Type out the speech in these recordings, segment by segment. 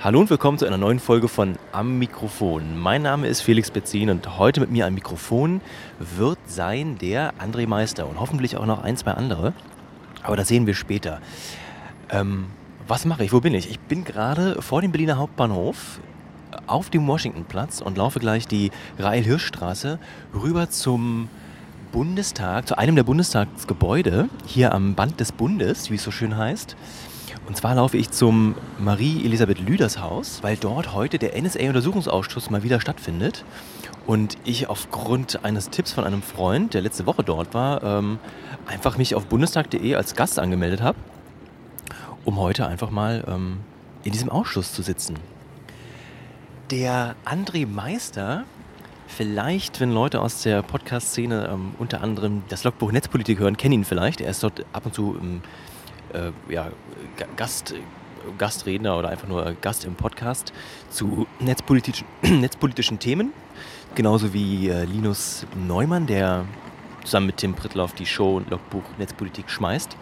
Hallo und willkommen zu einer neuen Folge von Am Mikrofon. Mein Name ist Felix Betzin und heute mit mir am Mikrofon wird sein der André Meister und hoffentlich auch noch ein, zwei andere. Aber das sehen wir später. Ähm, was mache ich? Wo bin ich? Ich bin gerade vor dem Berliner Hauptbahnhof auf dem Washingtonplatz und laufe gleich die Rail-Hirsch-Straße rüber zum Bundestag, zu einem der Bundestagsgebäude, hier am Band des Bundes, wie es so schön heißt. Und zwar laufe ich zum Marie-Elisabeth Lüders Haus, weil dort heute der NSA-Untersuchungsausschuss mal wieder stattfindet. Und ich aufgrund eines Tipps von einem Freund, der letzte Woche dort war, ähm, einfach mich auf bundestag.de als Gast angemeldet habe, um heute einfach mal ähm, in diesem Ausschuss zu sitzen. Der André Meister, vielleicht, wenn Leute aus der Podcast-Szene ähm, unter anderem das Logbuch Netzpolitik hören, kennen ihn vielleicht. Er ist dort ab und zu im äh, ja, Gast, Gastredner oder einfach nur Gast im Podcast zu netzpolitischen, netzpolitischen Themen. Genauso wie äh, Linus Neumann, der zusammen mit Tim Prittlauf die Show Logbuch Netzpolitik schmeißt.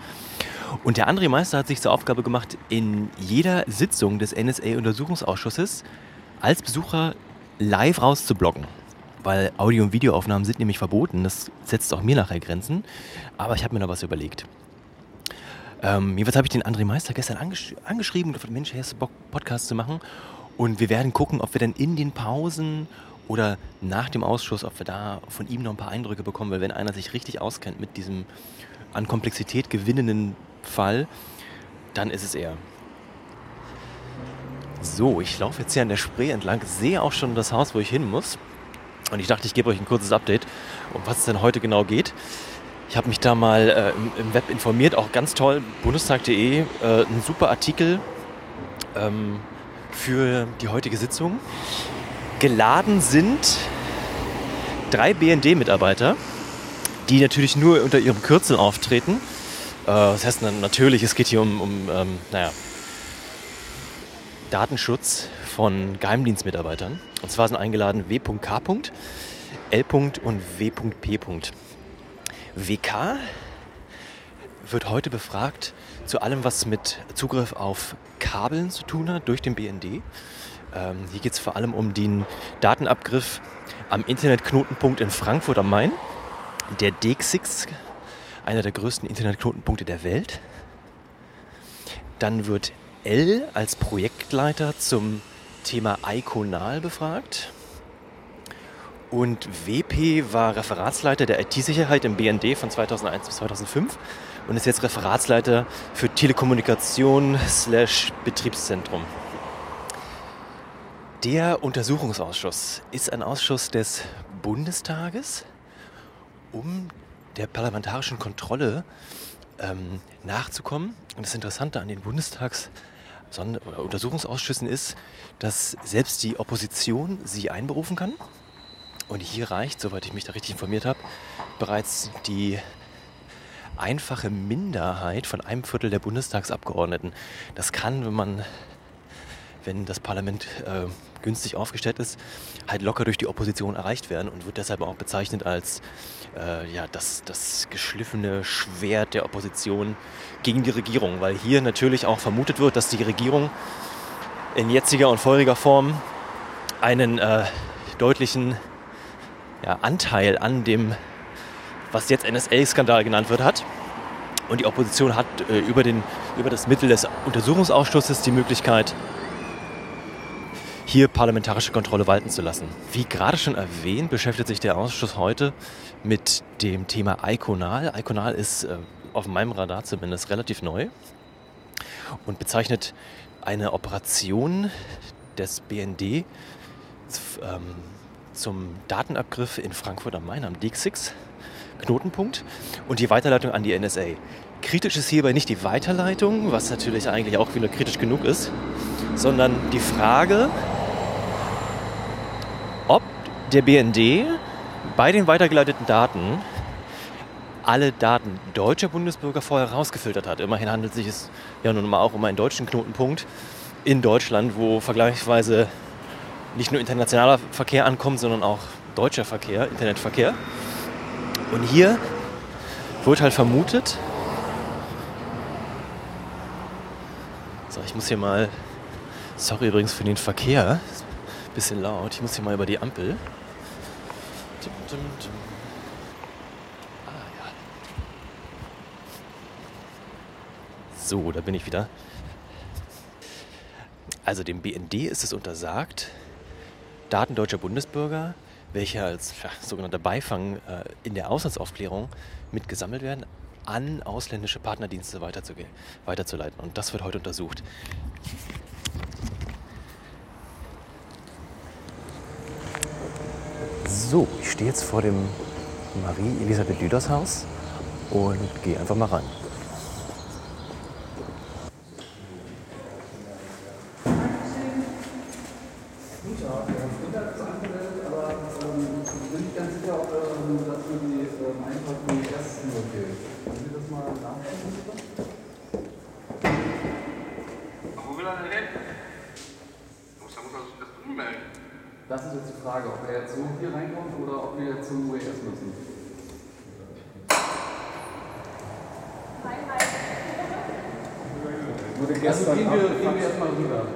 Und der André Meister hat sich zur Aufgabe gemacht, in jeder Sitzung des NSA-Untersuchungsausschusses als Besucher live rauszublocken. Weil Audio- und Videoaufnahmen sind nämlich verboten. Das setzt auch mir nachher Grenzen. Aber ich habe mir noch was überlegt. Ähm, jedenfalls habe ich den André Meister gestern angesch angeschrieben und gefragt, Mensch, hast du Bock, Podcast zu machen? Und wir werden gucken, ob wir dann in den Pausen oder nach dem Ausschuss, ob wir da von ihm noch ein paar Eindrücke bekommen, weil wenn einer sich richtig auskennt mit diesem an Komplexität gewinnenden Fall, dann ist es er. So, ich laufe jetzt hier an der Spree entlang, sehe auch schon das Haus, wo ich hin muss. Und ich dachte, ich gebe euch ein kurzes Update, um was es denn heute genau geht. Ich habe mich da mal äh, im, im, Web informiert, auch ganz toll, bundestag.de, äh, ein super Artikel ähm, für die heutige Sitzung. Geladen sind drei BND-Mitarbeiter, die natürlich nur unter ihrem Kürzel auftreten. Äh, das heißt natürlich, es geht hier um, um ähm, naja, Datenschutz von Geheimdienstmitarbeitern. Und zwar sind eingeladen W.K. L. und W.P. WK wird heute befragt zu allem, was mit Zugriff auf Kabeln zu tun hat durch den BND. Ähm, hier geht es vor allem um den Datenabgriff am Internetknotenpunkt in Frankfurt am Main, der DXIX, einer der größten Internetknotenpunkte der Welt. Dann wird L als Projektleiter zum Thema Iconal befragt. Und WP war Referatsleiter der IT-Sicherheit im BND von 2001 bis 2005 und ist jetzt Referatsleiter für Telekommunikation slash Betriebszentrum. Der Untersuchungsausschuss ist ein Ausschuss des Bundestages, um der parlamentarischen Kontrolle ähm, nachzukommen. Und das Interessante an den Bundestags- oder Untersuchungsausschüssen ist, dass selbst die Opposition sie einberufen kann und hier reicht, soweit ich mich da richtig informiert habe, bereits die einfache Minderheit von einem Viertel der Bundestagsabgeordneten. Das kann, wenn man, wenn das Parlament äh, günstig aufgestellt ist, halt locker durch die Opposition erreicht werden und wird deshalb auch bezeichnet als äh, ja, das, das geschliffene Schwert der Opposition gegen die Regierung, weil hier natürlich auch vermutet wird, dass die Regierung in jetziger und feuriger Form einen äh, deutlichen ja, Anteil an dem, was jetzt NSA-Skandal genannt wird, hat. Und die Opposition hat äh, über, den, über das Mittel des Untersuchungsausschusses die Möglichkeit, hier parlamentarische Kontrolle walten zu lassen. Wie gerade schon erwähnt, beschäftigt sich der Ausschuss heute mit dem Thema Iconal. Iconal ist äh, auf meinem Radar zumindest relativ neu und bezeichnet eine Operation des BND ähm, zum Datenabgriff in Frankfurt am Main am DX6 Knotenpunkt und die Weiterleitung an die NSA. Kritisch ist hierbei nicht die Weiterleitung, was natürlich eigentlich auch wieder kritisch genug ist, sondern die Frage, ob der BND bei den weitergeleiteten Daten alle Daten deutscher Bundesbürger vorher rausgefiltert hat. Immerhin handelt es sich ja nun mal auch um einen deutschen Knotenpunkt in Deutschland, wo vergleichsweise nicht nur internationaler Verkehr ankommt, sondern auch deutscher Verkehr, Internetverkehr. Und hier wird halt vermutet, so ich muss hier mal Sorry übrigens für den Verkehr. Bisschen laut. Ich muss hier mal über die Ampel. Ah, ja. So, da bin ich wieder. Also dem BND ist es untersagt, Daten deutscher Bundesbürger, welche als ja, sogenannter Beifang äh, in der Auslandsaufklärung mitgesammelt werden, an ausländische Partnerdienste weiterzuleiten. Und das wird heute untersucht. So, ich stehe jetzt vor dem Marie-Elisabeth Lüders Haus und gehe einfach mal rein. Wo will er denn hin? Muss, da muss er sich das ummelden. Das ist jetzt die Frage, ob er jetzt so hier reinkommt oder ob wir jetzt zum UES müssen. Wurde gestern also gehen wir, gehen wir erstmal rüber.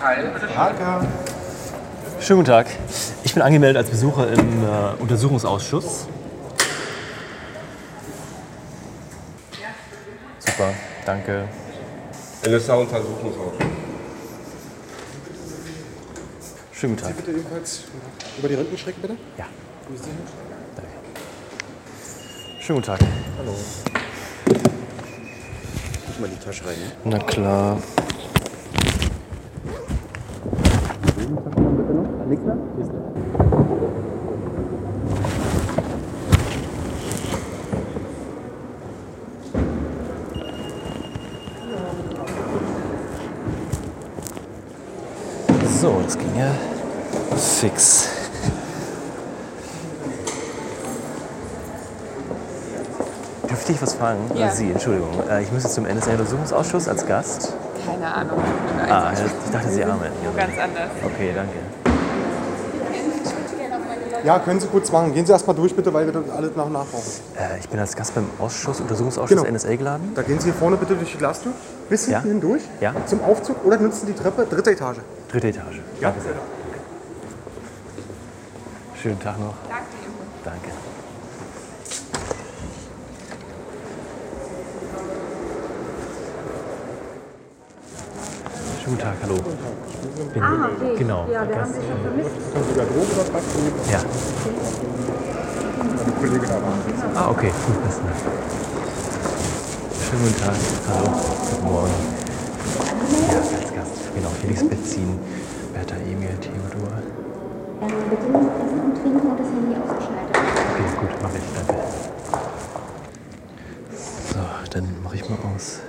Hi, bitte schön. Schönen guten Tag. Ich bin angemeldet als Besucher im äh, Untersuchungsausschuss. Super, danke. NSA-Untersuchungsausschuss. Schönen guten Tag. Bitte ebenfalls über die Röntgenstrecke, bitte. Ja, danke. Schönen guten Tag. Hallo. Muss mal in die Tasche rein, ne? Na klar. So, das ging ja fix. Dürfte ich was fragen? Ja. Sie, Entschuldigung. Äh, Ich müsste zum NSA-Untersuchungsausschuss als Gast. Keine Ahnung. leid. Ah, ich dachte, Sie arbeiten. Wo ganz anders. Okay, danke. Ja, können Sie kurz machen. Gehen Sie erstmal durch, bitte, weil wir das alles nach und nach brauchen. Äh, ich bin als Gast beim Ausschuss, Untersuchungsausschuss Genau. NSA geladen. Da gehen Sie hier vorne bitte durch die Glastür. Bis Ja. hinten hindurch. Ja. Zum Aufzug oder nutzen die Treppe, dritte Etage. Dritte Etage. Danke sehr. Schönen Tag noch. Danke. Danke. Schönen guten Tag, hallo. Bin, Ah, okay. Genau. Ja, wir haben Gast. Sie schon vermisst. Können Sie Garderobe oder Packung? Ja. Die Kollegin da war. Ah, okay. Gut, Dank. Schönen guten Tag. Hallo. Guten Morgen. Ja, als Gast. Genau, Felix Betzin, Bertha Emil, Theodor. Ähm, bitte Essen und Trinken und das Handy ausgeschaltet. Okay, gut, mach ich, danke. So, dann mache ich mal aus.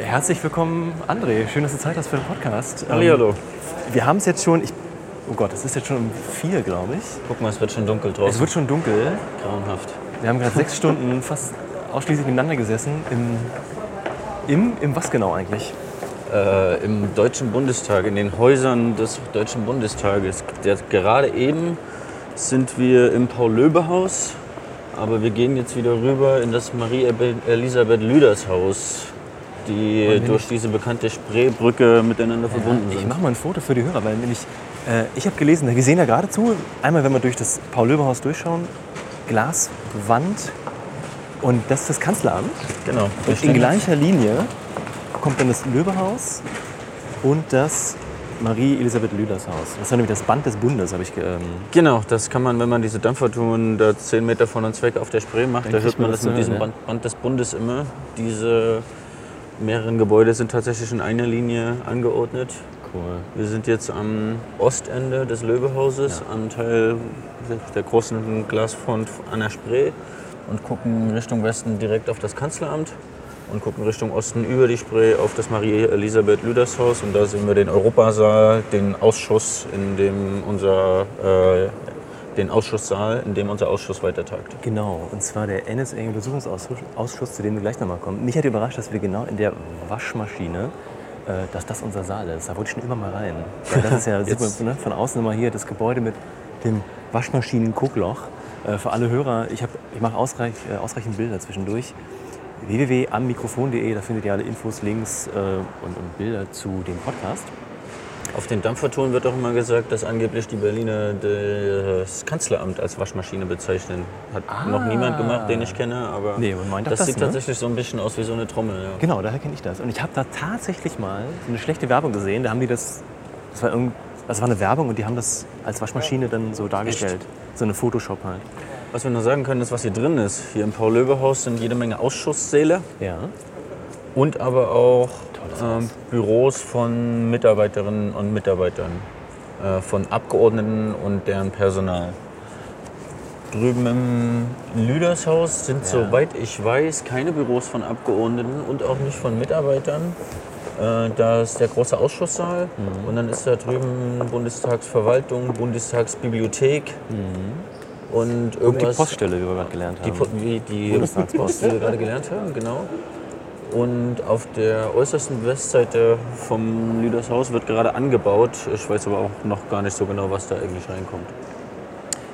Herzlich willkommen, André. Schön, dass du Zeit hast für den Podcast. Ähm, Hallihallo. Wir haben es jetzt schon, ich, oh Gott, es ist jetzt schon um vier, glaube ich. Guck mal, es wird schon dunkel Es draußen. wird schon dunkel. grauenhaft. Wir haben gerade sechs Stunden fast ausschließlich miteinander gesessen. Im, im, im was genau eigentlich? Äh, Im Deutschen Bundestag, in den Häusern des Deutschen Bundestages. Der, gerade eben sind wir im Paul-Löbe-Haus, aber wir gehen jetzt wieder rüber in das Marie-Elisabeth Lüders-Haus, die durch diese bekannte Spreebrücke miteinander verbunden Ich sind. mache mal ein Foto für die Hörer, weil nämlich, äh, ich habe gelesen, wir sehen ja geradezu, einmal wenn wir durch das Paul-Löbe-Haus durchschauen, Glaswand und das ist das Kanzleramt. Genau. Und in gleicher Linie kommt dann das Löbehaus und das Marie-Elisabeth Lüders Haus. Das ist nämlich das Band des Bundes, habe ich ähm, Genau, das kann man, wenn man diese Dampfertouren da 10 Meter von uns weg auf der Spree macht, da hört man das das mit zu diesem hören, Band, Band des Bundes immer. Diese mehreren Gebäude sind tatsächlich in einer Linie angeordnet. Cool. Wir sind jetzt am Ostende des Löwehauses, am Teil der großen Glasfront an der Spree und gucken Richtung Westen direkt auf das Kanzleramt und gucken Richtung Osten über die Spree auf das Marie-Elisabeth Lüders Haus. Und da sehen wir den Europasaal, den Ausschuss, in dem unser, äh, den Ausschusssaal, in dem unser Ausschuss weiter tagt. Genau, und zwar der NSA-Untersuchungsausschuss, Ausschuss, zu dem wir gleich nochmal kommen. Mich hat überrascht, dass wir genau in der Waschmaschine, äh, dass das unser Saal ist. Da wollte ich schon immer mal rein. Das ist ja super, Jetzt- ne? von außen immer hier das Gebäude mit dem Waschmaschinen-Guckloch. Äh, für alle Hörer, ich, hab- ich mache ausreich, äh, ausreichend Bilder zwischendurch. www.ammikrofon.de, da findet ihr alle Infos, Links äh, und, und Bilder zu dem Podcast. Auf den Dampfertouren wird auch immer gesagt, dass angeblich die Berliner das Kanzleramt als Waschmaschine bezeichnen. Hat noch niemand gemacht, den ich kenne, aber Ah. Nee, das, das, sieht ne? tatsächlich so ein bisschen aus wie so eine Trommel. Ja. Genau, daher kenne ich das. Und ich habe da tatsächlich mal so eine schlechte Werbung gesehen. Da haben die das, das war, irgend, das war eine Werbung und die haben das als Waschmaschine dann so dargestellt. So eine Photoshop halt. Was wir noch sagen können, ist, was hier drin ist. Hier im Paul-Löbe-Haus sind jede Menge Ausschusssäle Ja. und aber auch ähm, Büros von Mitarbeiterinnen und Mitarbeitern, äh, von Abgeordneten und deren Personal. Drüben im Lüdershaus sind, soweit ich weiß, keine Büros von Abgeordneten und auch nicht von Mitarbeitern. Äh, Da ist der große Ausschusssaal und dann ist da drüben Bundestagsverwaltung, Bundestagsbibliothek und Und die. Poststelle, wie wir gerade gelernt Die, haben. Po- wie die Bundestagspost. Post, die wir gerade gelernt haben, genau. Und auf der äußersten Westseite vom Lüdershaus wird gerade angebaut. Ich weiß aber auch noch gar nicht so genau, was da eigentlich reinkommt.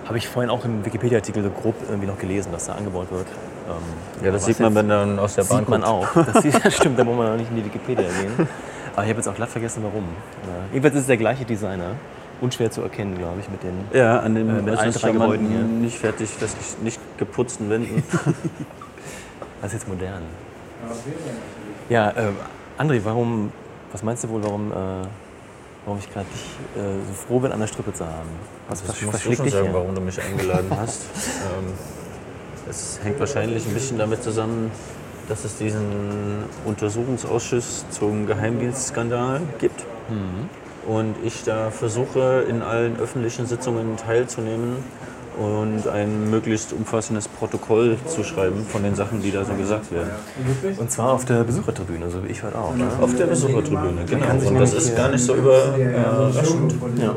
Habe ich vorhin auch im Wikipedia-Artikel so grob irgendwie noch gelesen, dass da angebaut wird. Ähm, Ja, das sieht man, wenn man aus der Bahn Sieht man guckt. auch. Das sieht, stimmt, da muss man auch nicht in die Wikipedia gehen. Aber ich habe jetzt auch glatt vergessen, warum. Ja. Jedenfalls ist es der gleiche Designer. Unschwer zu erkennen, glaube ich, mit den. Ja, an den Äh, mit allen drei Gebäuden hier. nicht fertig, fest, nicht geputzten Wänden. Das ist jetzt modern. Ja, äh, André, warum, was meinst du wohl, warum, äh, warum ich gerade dich äh, so froh bin, an der Strippe zu haben? Was, Das was, musst was du schlägt schon sagen, her? warum du mich eingeladen hast. ähm, es hängt wahrscheinlich ein bisschen damit zusammen, dass es diesen Untersuchungsausschuss zum Geheimdienstskandal gibt. Und ich da versuche, in allen öffentlichen Sitzungen teilzunehmen und ein möglichst umfassendes Protokoll zu schreiben von den Sachen, die da so gesagt werden. Und zwar auf der Besuchertribüne, so wie ich heute auch. Ne? Auf der Besuchertribüne, genau. Und das ist gar nicht so überraschend.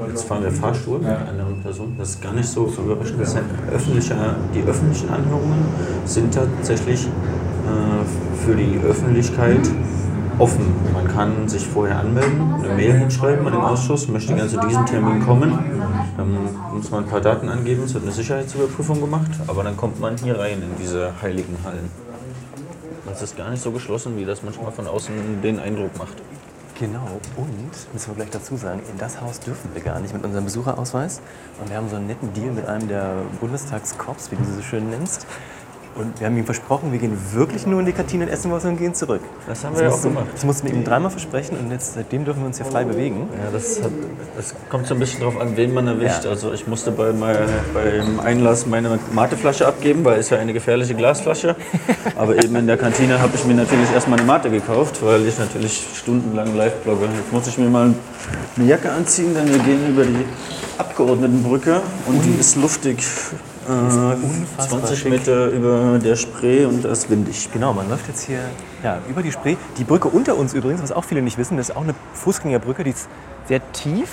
Jetzt fahren wir Fahrstuhl mit einer anderen Person. Das ist gar nicht so überraschend. Das sind öffentliche, die öffentlichen Anhörungen sind tatsächlich äh, für die Öffentlichkeit offen. Man kann sich vorher anmelden, eine Mail hinschreiben an den Ausschuss, möchte gerne zu diesem Termin kommen. Dann muss man ein paar Daten angeben, es wird eine Sicherheitsüberprüfung gemacht, aber dann kommt man hier rein in diese heiligen Hallen. Das ist gar nicht so geschlossen, wie das manchmal von außen den Eindruck macht. Genau, und, müssen wir gleich dazu sagen, in das Haus dürfen wir gar nicht mit unserem Besucherausweis. Und wir haben so einen netten Deal mit einem der Bundestagskorps, wie du sie so schön nennst. Und wir haben ihm versprochen, wir gehen wirklich nur in die Kantine und essen was und gehen zurück. Das haben wir ja auch gemacht. Das mussten wir ihm dreimal versprechen und jetzt, seitdem dürfen wir uns hier frei bewegen. Ja, das, hat, das kommt so ein bisschen drauf an, wen man erwischt. Ja. Also ich musste bei mein, beim Einlass meine Mateflasche abgeben, weil es ja eine gefährliche Glasflasche. Aber eben in der Kantine habe ich mir natürlich erstmal eine Mate gekauft, weil ich natürlich stundenlang live blogge. Jetzt muss ich mir mal eine Jacke anziehen, denn wir gehen über die Abgeordnetenbrücke und die ist luftig. Äh, 20 schick. Meter über der Spree und da ist windig. Genau, man läuft jetzt hier ja, über die Spree. Die Brücke unter uns übrigens, was auch viele nicht wissen, das ist auch eine Fußgängerbrücke, die ist sehr tief.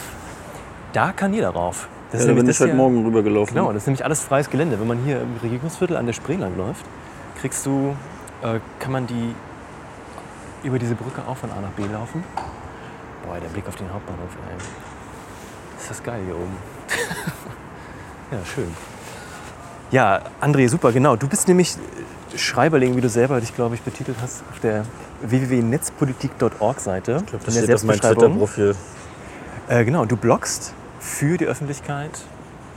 Da kann jeder rauf. Das Ja, da bin das ich heute hier- Morgen rübergelaufen. Genau, das ist nämlich alles freies Gelände. Wenn man hier im Regierungsviertel an der Spree lang läuft, kriegst du, äh, kann man die über diese Brücke auch von A nach B laufen. Boah, der Blick auf den Hauptbahnhof, ey. Ist das geil hier oben. ja, schön. Ja, André, super, genau. Du bist nämlich Schreiberling, wie du selber dich, glaube ich, betitelt hast, auf der www.netzpolitik.org-Seite. Ich glaube, das auf meinem Twitter-Profil. Äh, genau, du bloggst für die Öffentlichkeit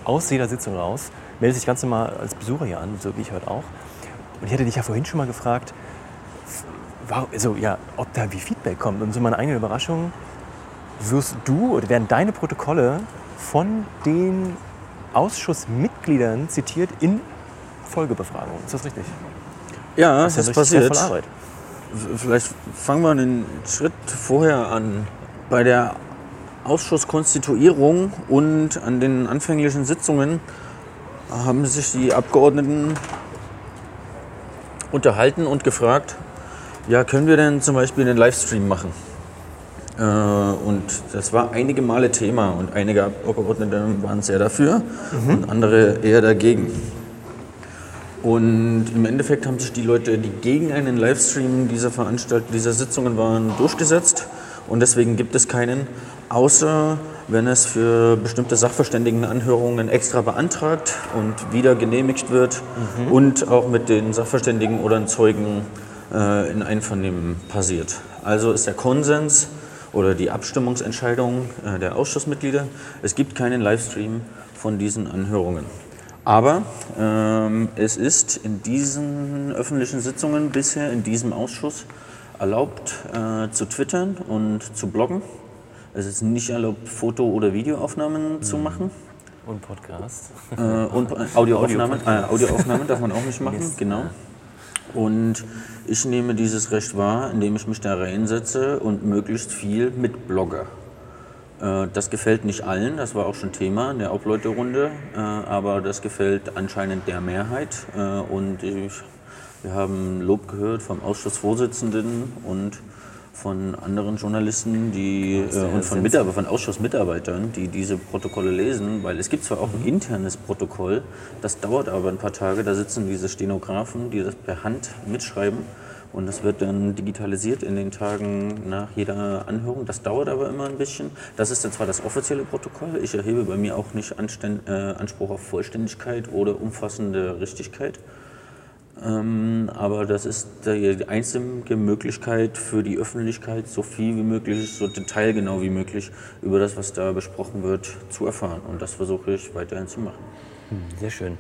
aus jeder Sitzung raus, meldest dich ganz normal als Besucher hier an, so wie ich heute auch. Und ich hatte dich ja vorhin schon mal gefragt, also, ja, ob da wie Feedback kommt. Und so meine eigene Überraschung, wirst du oder werden deine Protokolle von den Ausschussmitgliedern zitiert in Folgebefragungen. Ist das richtig? Ja, Das das ist richtig passiert. Arbeit. Vielleicht fangen wir einen Schritt vorher an. Bei der Ausschusskonstituierung und an den anfänglichen Sitzungen haben sich die Abgeordneten unterhalten und gefragt, ja, können wir denn zum Beispiel einen Livestream machen? Äh, und das war einige Male Thema und einige Abgeordnete waren sehr dafür und andere eher dagegen. Und im Endeffekt haben sich die Leute, die gegen einen Livestream dieser Veranstaltung, dieser Sitzungen waren, durchgesetzt. Und deswegen gibt es keinen, außer wenn es für bestimmte Sachverständigenanhörungen extra beantragt und wieder genehmigt wird und auch mit den Sachverständigen oder den Zeugen äh, in Einvernehmen passiert. Also ist der Konsens oder die Abstimmungsentscheidung äh, der Ausschussmitglieder, es gibt keinen Livestream von diesen Anhörungen. Aber ähm, es ist in diesen öffentlichen Sitzungen bisher in diesem Ausschuss erlaubt äh, zu twittern und zu bloggen. Es ist nicht erlaubt, Foto- oder Videoaufnahmen zu machen. Und Podcast. Äh, und Audioaufnahmen, äh, Audioaufnahmen darf man auch nicht machen, genau. Und ich nehme dieses Recht wahr, indem ich mich da reinsetze und möglichst viel mitblogge. Äh, Das gefällt nicht allen, das war auch schon Thema in der Obleute-Runde, äh, aber das gefällt anscheinend der Mehrheit. Äh, Und ich, wir haben Lob gehört vom Ausschussvorsitzenden und von anderen Journalisten die, äh, und von, Mitarbeiter, von Ausschussmitarbeitern, die diese Protokolle lesen, weil es gibt zwar auch ein internes Protokoll, das dauert aber ein paar Tage, da sitzen diese Stenografen, die das per Hand mitschreiben und das wird dann digitalisiert in den Tagen nach jeder Anhörung. Das dauert aber immer ein bisschen. Das ist dann zwar das offizielle Protokoll, ich erhebe bei mir auch nicht Anständ, äh, Anspruch auf Vollständigkeit oder umfassende Richtigkeit. Ähm, aber das ist die einzige Möglichkeit für die Öffentlichkeit, so viel wie möglich, so detailgenau wie möglich über das, was da besprochen wird, zu erfahren. Und das versuche ich weiterhin zu machen. Sehr schön.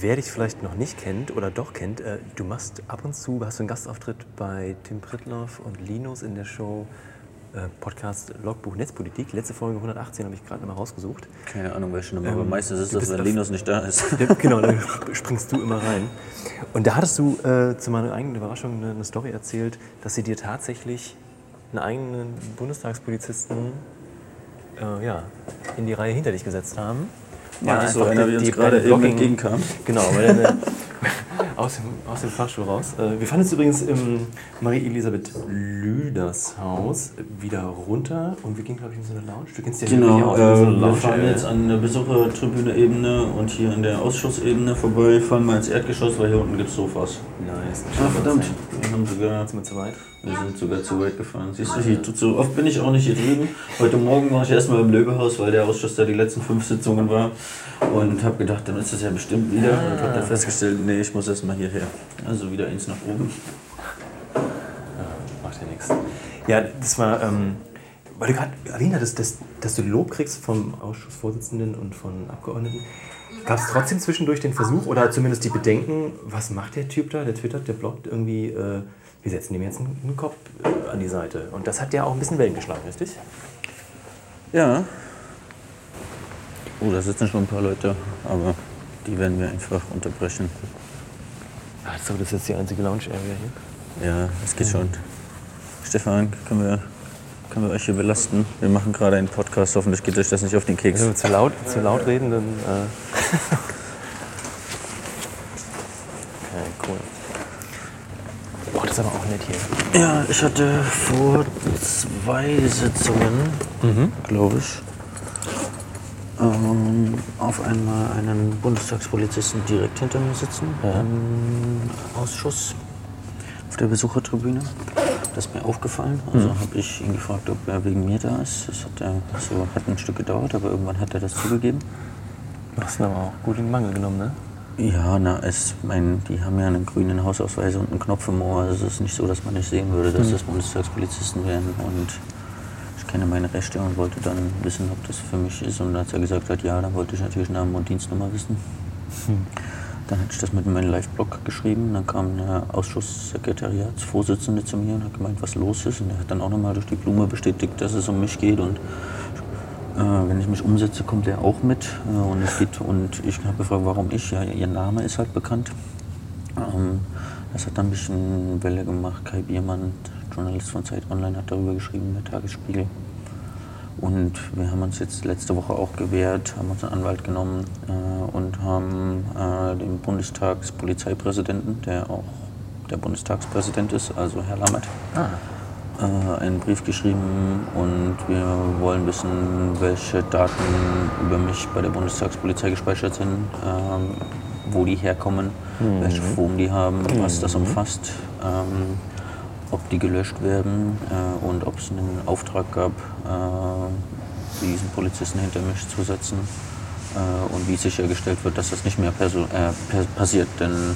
Wer dich vielleicht noch nicht kennt oder doch kennt, äh, du machst ab und zu, hast du einen Gastauftritt bei Tim Prittloff und Linus in der Show Podcast Logbuch Netzpolitik. Letzte Folge 118 habe ich gerade mal rausgesucht. Keine Ahnung, welche Nummer, aber Ähm, meistens ist das, wenn Linus nicht da ist. Genau, da springst du immer rein. Und da hattest du äh, zu meiner eigenen Überraschung eine, eine Story erzählt, dass sie dir tatsächlich einen eigenen Bundestagspolizisten äh, ja, in die Reihe hinter dich gesetzt haben. Ja, Weil so einer, wie uns gerade eben entgegenkam. Genau, weil er aus, dem, aus dem Fahrstuhl raus. Äh, wir fahren jetzt übrigens im Marie-Elisabeth Lüders Haus wieder runter und wir gehen, glaube ich, in so eine Lounge. Du kennst ja Genau, auch, äh, so eine wir Lounge, fahren äh, jetzt an der Besuchertribüne-Ebene und hier an der Ausschussebene vorbei, fahren mal ins Erdgeschoss, weil hier unten gibt es Sofas. Nice. Ah, verdammt, wir, haben sogar, Sind wir zu weit? Wir sind sogar zu weit gefahren. Siehst du, hier, tut so oft bin ich auch nicht hier drüben. Heute Morgen war ich erstmal im Löwehaus, weil der Ausschuss da die letzten fünf Sitzungen war und habe gedacht, dann ist das ja bestimmt wieder und habe dann festgestellt, nee, ich muss erstmal hierher. Also wieder eins nach oben. Macht ja nichts. Ja, das war, ähm, weil du gerade erwähnt hattest, dass, dass du Lob kriegst vom Ausschussvorsitzenden und von Abgeordneten. Gab es trotzdem zwischendurch den Versuch oder zumindest die Bedenken, was macht der Typ da, der twittert, der bloggt irgendwie, äh, wir setzen dem jetzt einen, Kopf äh, an die Seite. Und das hat ja auch ein bisschen Wellen geschlagen, richtig? Ja. Oh, da sitzen schon ein paar Leute, aber die werden wir einfach unterbrechen. Achso, das ist jetzt die einzige Lounge-Area hier. Ja, es geht schon. Stefan, können wir, können wir euch hier belasten? Wir machen gerade einen Podcast, hoffentlich geht euch das nicht auf den Keks. Wenn wir zu laut, zu laut reden, dann. Äh okay, cool. Ist aber auch nett hier. Ja, ich hatte vor zwei Sitzungen, glaube ich, ähm, auf einmal einen Bundestagspolizisten direkt hinter mir sitzen im Ausschuss auf der Besuchertribüne. Das ist mir aufgefallen. Also habe ich ihn gefragt, ob er wegen mir da ist. Das hat, er, so, hat ein Stück gedauert, aber irgendwann hat er das zugegeben. Du hast ihn aber auch gut in den Mangel genommen, ne? Ja, na, es, mein, die haben ja einen grünen Hausausweis und einen Knopf im Ohr. Also es ist nicht so, dass man nicht sehen würde, dass das Bundestagspolizisten wären. Und ich kenne meine Rechte und wollte dann wissen, ob das für mich ist. Und als er gesagt hat, ja, dann wollte ich natürlich Namen und Dienstnummer wissen. Dann hatte ich das mit in meinen Live-Blog geschrieben. Dann kam der Ausschusssekretariatsvorsitzende zu mir und hat gemeint, was los ist. Und er hat dann auch nochmal durch die Blume bestätigt, dass es um mich geht. Und äh, wenn ich mich umsetze, kommt er auch mit. Äh, und, es geht, und ich habe gefragt, warum ich. Ja, ihr Name ist halt bekannt. Ähm, das hat dann ein bisschen Welle gemacht. Kai Biermann, Journalist von Zeit Online, hat darüber geschrieben, der Tagesspiegel. Und wir haben uns jetzt letzte Woche auch gewehrt, haben uns einen Anwalt genommen äh, und haben äh, dem Bundestagspolizeipräsidenten, der auch der Bundestagspräsident ist, also Herr Lammert, äh, einen Brief geschrieben und wir wollen wissen, welche Daten über mich bei der Bundestagspolizei gespeichert sind, ähm, wo die herkommen, welche Form die haben, was das umfasst, ähm, ob die gelöscht werden äh, und ob es einen Auftrag gab, äh, diesen Polizisten hinter mich zu setzen äh, und wie sichergestellt wird, dass das nicht mehr äh, passiert. Denn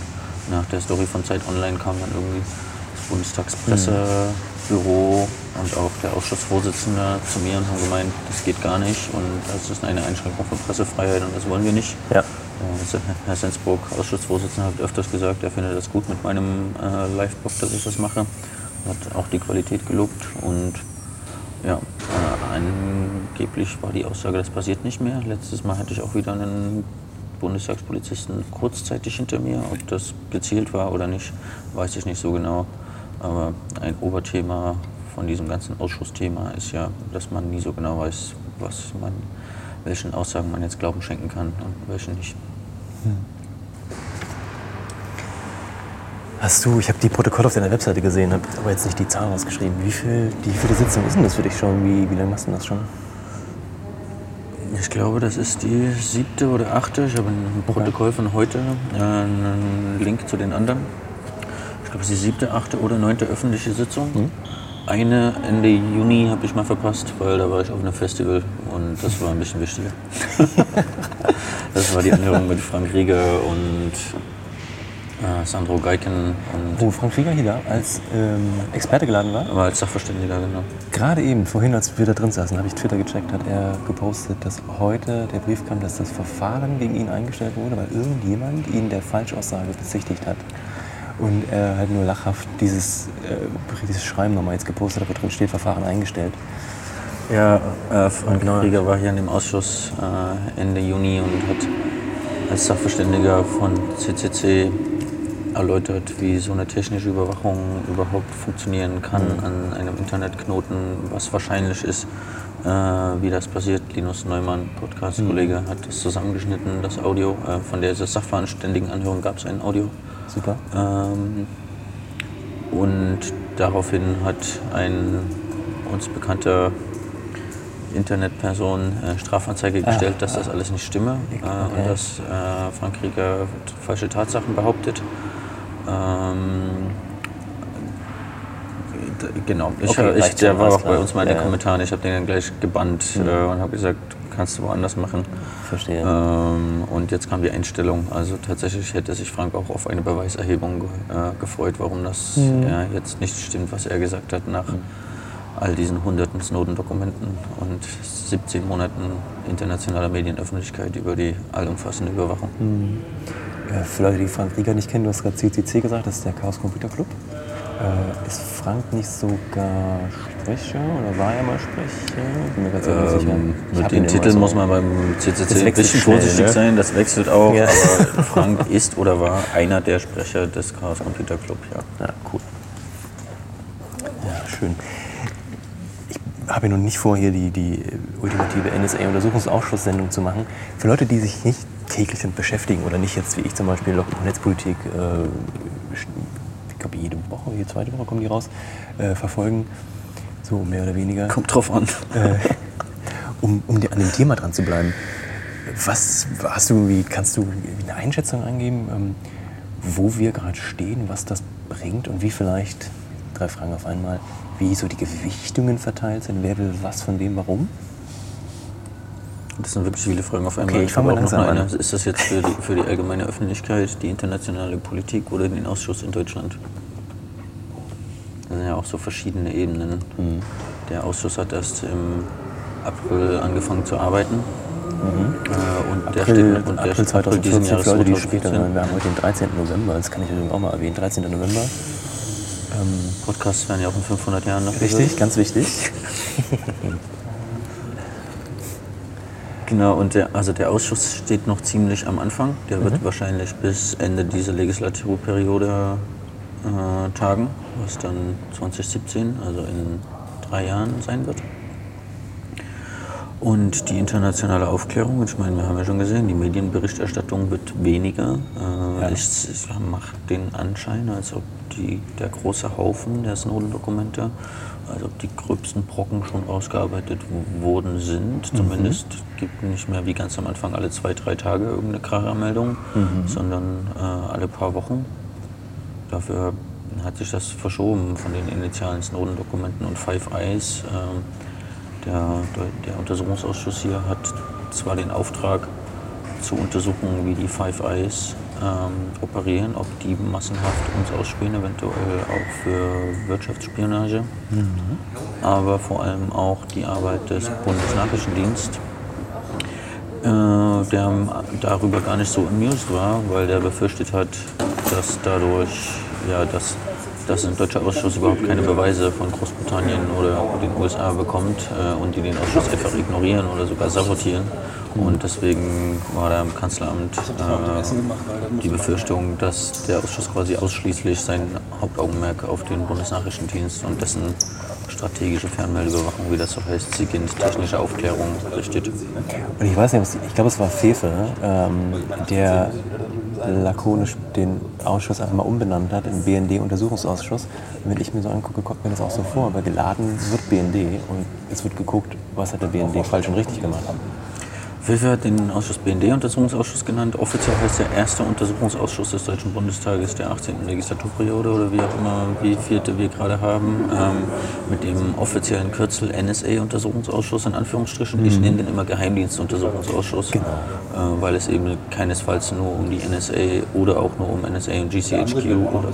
nach der Story von Zeit Online kam dann irgendwie, Bundestagspressebüro und auch der Ausschussvorsitzende zu mir und haben gemeint, das geht gar nicht und das ist eine Einschränkung von Pressefreiheit und das wollen wir nicht. Ja. Äh, Herr Sensburg, Ausschussvorsitzender, hat öfters gesagt, er findet das gut mit meinem äh, Live-Blog, dass ich das mache. Hat auch die Qualität gelobt und ja, äh, angeblich war die Aussage, das passiert nicht mehr. Letztes Mal hatte ich auch wieder einen Bundestagspolizisten kurzzeitig hinter mir. Ob das gezielt war oder nicht, weiß ich nicht so genau. Aber ein Oberthema von diesem ganzen Ausschussthema ist ja, dass man nie so genau weiß, was man, welchen Aussagen man jetzt Glauben schenken kann und welchen nicht. Hast du, ich habe die Protokolle auf deiner Webseite gesehen, habe aber jetzt nicht die Zahl rausgeschrieben. Wie viel, die viele Sitzung ist denn das für dich schon? Wie, wie lange machst du das schon? Ich glaube, das ist die siebte oder achte. Ich habe ein Protokoll von heute, äh, einen Link zu den anderen. Ich glaube, es ist die siebte, achte oder neunte öffentliche Sitzung. Eine Ende Juni habe ich mal verpasst, weil da war ich auf einem Festival und das war ein bisschen wichtiger. das war die Anhörung mit Frank Rieger und äh, Sandro Geiken und Wo Frank Flieger hier da als ähm, Experte geladen war? aber als Sachverständiger, genau. Gerade eben, vorhin, als wir da drin saßen, habe ich Twitter gecheckt, hat er gepostet, dass heute der Brief kam, dass das Verfahren gegen ihn eingestellt wurde, weil irgendjemand ihn der Falschaussage bezichtigt hat. Und er halt nur lachhaft dieses, äh, dieses Schreiben nochmal jetzt gepostet hat, wo drin steht, Verfahren eingestellt. Ja, äh, Frank Genau. Rieger war hier in dem Ausschuss äh, Ende Juni und hat als Sachverständiger von CCC erläutert, wie so eine technische Überwachung überhaupt funktionieren kann an einem Internetknoten, was wahrscheinlich ist, äh, wie das passiert. Linus Neumann, Podcast-Kollege, hat das zusammengeschnitten, das Audio. Äh, von der Sachverständigenanhörung gab es ein Audio. Super. Ähm, und daraufhin hat ein uns bekannter Internetperson äh, Strafanzeige gestellt, dass das alles nicht stimme äh, und dass äh, Frank Rieger falsche Tatsachen behauptet. Ähm, genau, ich, Okay, ich, der war auch bei klar. uns mal in den Ja. Kommentaren. Ich habe den dann gleich gebannt äh, und habe gesagt, kannst du woanders machen. Verstehe. Ähm, und jetzt kam die Einstellung. Also tatsächlich hätte sich Frank auch auf eine Beweiserhebung ge äh, gefreut, warum das ja, jetzt nicht stimmt, was er gesagt hat nach all diesen hunderten Snowden-Dokumenten und 17 Monaten internationaler Medienöffentlichkeit über die allumfassende Überwachung. Ja, für Leute, die Frank Rieger nicht kennen, du hast gerade CCC gesagt, das ist der Chaos Computer Club. Äh, ist Frank nicht sogar Sprecher oder war er mal Sprecher? Bin mir ganz ähm, sicher. Ich Mit den Titeln muss man beim CCC ein bisschen vorsichtig ne? sein, das wechselt auch, Ja. aber Frank ist oder war einer der Sprecher des Chaos Computer Club, ja. Ja, cool. Ja, schön. Ich habe nun nicht vor, hier die, die ultimative NSA-Untersuchungsausschusssendung zu machen. Für Leute, die sich nicht täglich damit beschäftigen oder nicht jetzt wie ich zum Beispiel noch Netzpolitik, äh, jede Woche, jede zweite Woche kommen die raus, äh, verfolgen, so mehr oder weniger. Kommt drauf an. äh, um, um an dem Thema dran zu bleiben. Was hast du irgendwie, kannst du eine Einschätzung angeben, ähm, wo wir gerade stehen, was das bringt und wie vielleicht, drei Fragen auf einmal, wie so die Gewichtungen verteilt sind, wer will was von wem, warum? Das sind wirklich viele Fragen auf einmal. Okay, ich fang mal langsam eine. an. Ist das jetzt für die, für die allgemeine Öffentlichkeit, die internationale Politik oder den Ausschuss in Deutschland? Das sind ja auch so verschiedene Ebenen. Mhm. Der Ausschuss hat erst im April angefangen zu arbeiten. Äh, und der April, steht und der April April diesen 2014 Jahres für Leute, die später 2014. hören. Wir haben heute den 13. November, das kann ich übrigens auch mal erwähnen, 13. November. Podcasts werden ja auch in 500 Jahren noch Richtig, gehört. ganz wichtig. Genau, und der, also der Ausschuss steht noch ziemlich am Anfang. Der Mhm. wird wahrscheinlich bis Ende dieser Legislaturperiode äh, tagen, was dann 2017, also in drei Jahren sein wird. Und die internationale Aufklärung, ich meine, wir haben ja schon gesehen, die Medienberichterstattung wird weniger. Äh, Es, es macht den Anschein, als ob die, der große Haufen der Snowden-Dokumente, als ob die gröbsten Brocken schon ausgearbeitet worden sind. Zumindest gibt nicht mehr wie ganz am Anfang alle zwei, drei Tage irgendeine Krachermeldung, sondern äh, alle paar Wochen. Dafür hat sich das verschoben von den initialen Snowden-Dokumenten und Five Eyes. ähm, der, der Untersuchungsausschuss hier hat zwar den Auftrag zu untersuchen, wie die Five Eyes ähm, operieren, ob die massenhaft uns ausspähen, eventuell auch für Wirtschaftsspionage. Aber vor allem auch die Arbeit des Bundesnachrichtendienstes, äh, der darüber gar nicht so amused war, weil der befürchtet hat, dass dadurch, ja, dass, dass ein deutscher Ausschuss überhaupt keine Beweise von Großbritannien oder den USA bekommt äh, und die den Ausschuss einfach ignorieren oder sogar sabotieren. Und deswegen war da im Kanzleramt äh, die Befürchtung, dass der Ausschuss quasi ausschließlich sein Hauptaugenmerk auf den Bundesnachrichtendienst und dessen strategische Fernmeldeüberwachung, wie das so heißt, SIGINT, technische Aufklärung richtet. Und ich weiß nicht, ich glaube, es war Fefe, ähm, der lakonisch den Ausschuss einfach mal umbenannt hat in BND-Untersuchungsausschuss. Wenn ich mir so angucke, kommt mir das auch so vor, weil geladen wird BND und es wird geguckt, was hat der BND falsch und richtig gemacht. Wilfer hat den Ausschuss BND-Untersuchungsausschuss genannt. Offiziell heißt der erste Untersuchungsausschuss des Deutschen Bundestages der 18. Legislaturperiode oder wie auch immer, wie vierte wir gerade haben, ähm, mit dem offiziellen Kürzel NSA-Untersuchungsausschuss in Anführungsstrichen. Ich nenne den immer Geheimdienstuntersuchungsausschuss, äh, weil es eben keinesfalls nur um die NSA oder auch nur um NSA und GCHQ oder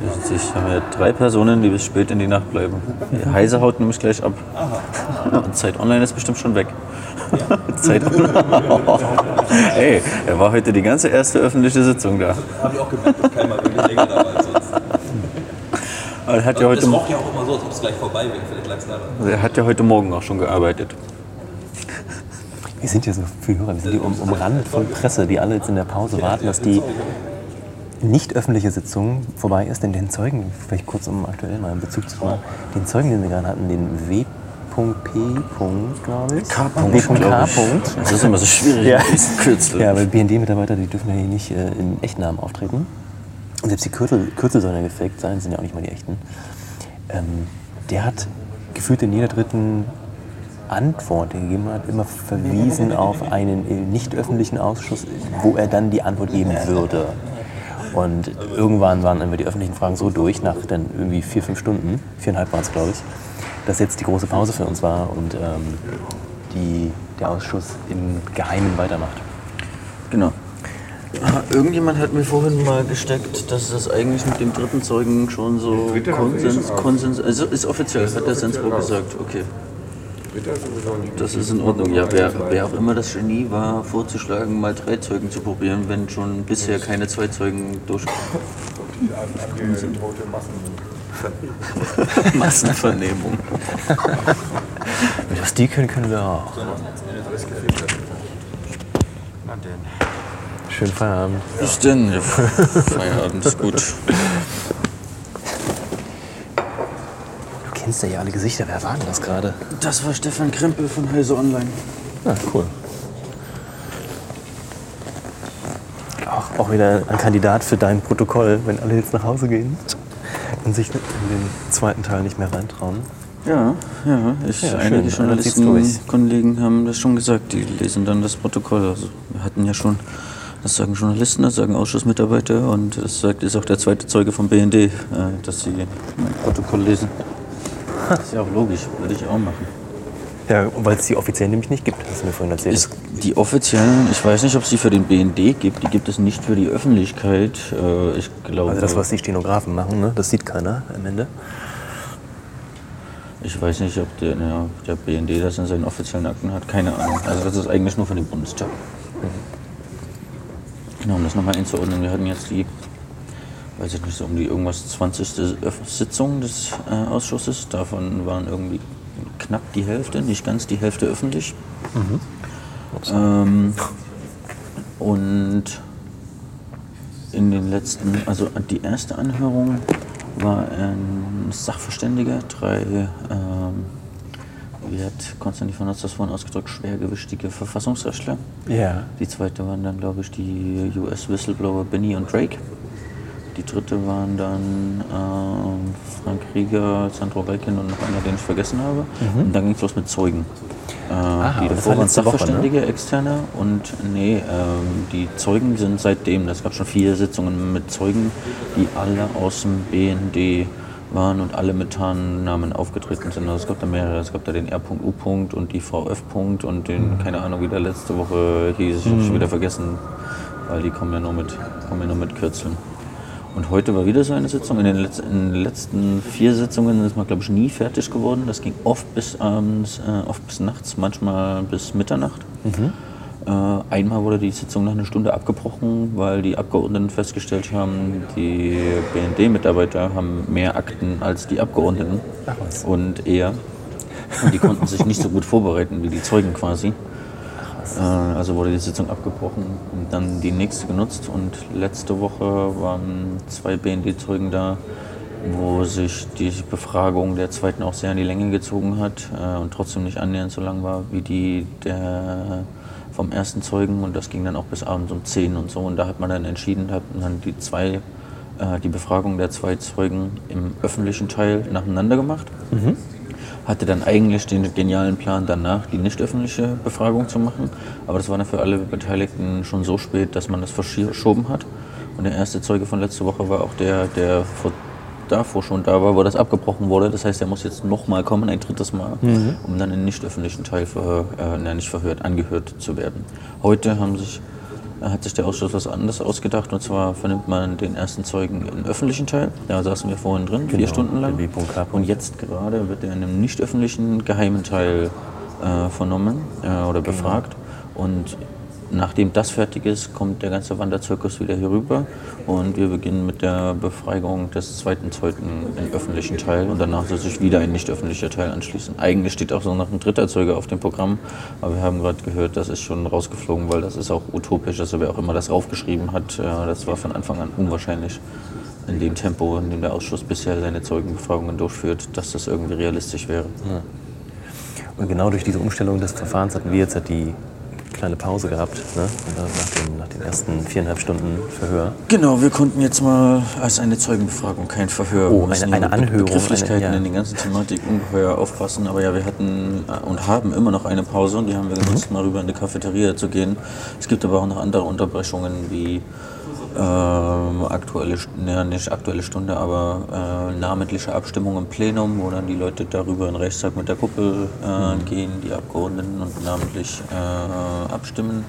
ich haben ja drei Personen, die bis spät in die Nacht bleiben. Heise haut nämlich gleich ab. Und Zeit Online ist bestimmt schon weg. Zeit Online. Ey, er war heute die ganze erste öffentliche Sitzung da. Habe ich auch gemerkt, dass keiner wirklich länger da war als sonst. Er hat ja heute, Es roch ja auch immer so, als ob es gleich vorbei wäre. Vielleicht lag es daran. er hat ja heute Morgen auch schon gearbeitet. Wir sind ja so viele Hörer, wir sind hier um, umrandet von Presse, die alle jetzt in der Pause warten, dass die nicht öffentliche Sitzung vorbei ist, denn den Zeugen, vielleicht kurz um aktuell mal in Bezug zu machen, den Zeugen, den wir gerade hatten, den W.P. glaube ich. K. Glaub ich. Das ist immer so schwierig Ja. Kürzel. Ja, weil BND-Mitarbeiter, die dürfen ja hier nicht äh, in Echtnamen auftreten. Und selbst die Kürzel, Kürzel sollen ja gefaked sein, sind ja auch nicht mal die echten. Ähm, der hat gefühlt in jeder dritten Antwort, die er gegeben hat, immer verwiesen auf einen äh, nicht öffentlichen Ausschuss, wo er dann die Antwort geben würde. Und irgendwann waren irgendwie die öffentlichen Fragen so durch, nach dann irgendwie vier, fünf Stunden, viereinhalb waren es, glaube ich, dass jetzt die große Pause für uns war und ähm, die, der Ausschuss im Geheimen weitermacht. Genau. Irgendjemand hat mir vorhin mal gesteckt, dass das eigentlich mit dem dritten Zeugen schon so Konsens, Konsens, also ist offiziell, hat der Sensburg gesagt, okay. Das ist in Ordnung. Ja, wer, wer auch immer das Genie war, vorzuschlagen, mal drei Zeugen zu probieren, wenn schon bisher keine zwei Zeugen durchgekommen sind. Massenvernehmung. Was die können, können wir auch. Schönen Feierabend. Bis denn. Feierabend ist gut. Kennst ja hier alle Gesichter. Wer war denn das gerade? Das war Stefan Krempel von Heise Online. Ah, cool. Auch, auch wieder ein Kandidat für dein Protokoll, wenn alle jetzt nach Hause gehen und sich in den zweiten Teil nicht mehr reintrauen. Ja, ja. Ich, Ja, einige Einer Journalisten, zieht's durch. Kollegen haben das schon gesagt. Die lesen dann das Protokoll. Also wir hatten ja schon, das sagen Journalisten, das sagen Ausschussmitarbeiter und das sagt ist auch der zweite Zeuge vom BND, äh, dass sie mein Protokoll lesen. Das ist ja auch logisch, würde ich auch machen. Ja, weil es die offiziell nämlich nicht gibt, hast du mir vorhin erzählt. Ist die offiziellen, ich weiß nicht, ob es die für den BND gibt, die gibt es nicht für die Öffentlichkeit. Äh, ich glaube, also das, was die Stenografen machen, ne? das sieht keiner am Ende. ich weiß nicht, ob der, ja, der BND das in seinen offiziellen Akten hat, keine Ahnung. Also das ist eigentlich nur für den Bundestag. Genau, um das nochmal einzuordnen, wir hatten jetzt die, weiß ich nicht, so um die irgendwas 20. Öff- Sitzung des äh, Ausschusses. Davon waren irgendwie knapp die Hälfte, nicht ganz die Hälfte öffentlich. Ähm, und in den letzten, also die erste Anhörung war ein Sachverständiger, drei, ähm, wie hat Konstantin von Notz das vorhin ausgedrückt, schwergewichtige Verfassungsrechtler. Ja. Die zweite waren dann, glaube ich, die US-Whistleblower Benny und Drake. Die dritte waren dann ähm, Frank Rieger, Sandro Galkin und noch einer, den ich vergessen habe. Und dann ging es los mit Zeugen. Äh, aber die davor war waren letzte Woche, ne? Sachverständige, externe und nee, ähm, die Zeugen sind seitdem, es gab schon vier Sitzungen mit Zeugen, die alle aus dem BND waren und alle mit Tarnnamen aufgetreten sind. Also es gab da mehrere. Es gab da den R.U. und die VF. und den, keine Ahnung, wie der letzte Woche hieß. Ich habe schon wieder vergessen, weil die kommen ja nur mit, kommen ja nur mit Kürzeln. Und heute war wieder so eine Sitzung. In den, Letz-, in den letzten vier Sitzungen ist man, glaube ich, nie fertig geworden. Das ging oft bis abends, äh, oft bis nachts, manchmal bis Mitternacht. Äh, einmal wurde die Sitzung nach einer Stunde abgebrochen, weil die Abgeordneten festgestellt haben, die BND-Mitarbeiter haben mehr Akten als die Abgeordneten und eher. Und die konnten sich nicht so gut vorbereiten wie die Zeugen quasi. Äh, also wurde die Sitzung abgebrochen und dann die nächste genutzt. Und letzte Woche waren zwei BND-Zeugen da, wo sich die Befragung der zweiten auch sehr in die Länge gezogen hat äh, und trotzdem nicht annähernd so lang war wie die der vom ersten Zeugen. Und das ging dann auch bis abends um 10 und so. Und da hat man dann entschieden, hat dann die zwei äh, die Befragung der zwei Zeugen im öffentlichen Teil nacheinander gemacht hatte dann eigentlich den genialen Plan, danach die nicht öffentliche Befragung zu machen. Aber das war dann für alle Beteiligten schon so spät, dass man das verschoben hat. Und der erste Zeuge von letzter Woche war auch der, der vor, davor schon da war, wo das abgebrochen wurde. Das heißt, er muss jetzt nochmal kommen, ein drittes Mal, um dann im nicht öffentlichen Teil verhör, äh, nicht verhört, angehört zu werden. Heute haben sich hat sich der Ausschuss was anderes ausgedacht. Und zwar vernimmt man den ersten Zeugen im öffentlichen Teil. Da saßen wir vorhin drin, vier Stunden lang. Und jetzt gerade wird er in einem nicht öffentlichen geheimen Teil äh, vernommen äh, oder befragt. Und nachdem das fertig ist, kommt der ganze Wanderzirkus wieder hier rüber. Und wir beginnen mit der Befragung des zweiten Zeugen im öffentlichen Teil. Und danach soll sich wieder ein nicht öffentlicher Teil anschließen. Eigentlich steht auch so noch ein dritter Zeuge auf dem Programm. Aber wir haben gerade gehört, das ist schon rausgeflogen, weil das ist auch utopisch. Also wer auch immer das aufgeschrieben hat, äh, das war von Anfang an unwahrscheinlich in dem Tempo, in dem der Ausschuss bisher seine Zeugenbefragungen durchführt, dass das irgendwie realistisch wäre. Und genau durch diese Umstellung des Verfahrens hatten wir jetzt die kleine Pause gehabt, ne? Nach, dem, nach den ersten viereinhalb Stunden Verhör. Genau, wir konnten jetzt mal als eine Zeugenbefragung kein Verhör. Oh, eine- eine Anhörung, Begrifflichkeiten eine- ja. in den ganzen Thematik ungeheuer aufpassen. Aber ja, wir hatten äh, und haben immer noch eine Pause und die haben wir genutzt, mal rüber in die Cafeteria zu gehen. Es gibt aber auch noch andere Unterbrechungen wie ähm, aktuelle, ja, nicht aktuelle Stunde, aber äh, namentliche Abstimmung im Plenum, wo dann die Leute darüber in den Reichstag mit der Kuppel äh, gehen, die Abgeordneten und namentlich äh, abstimmen.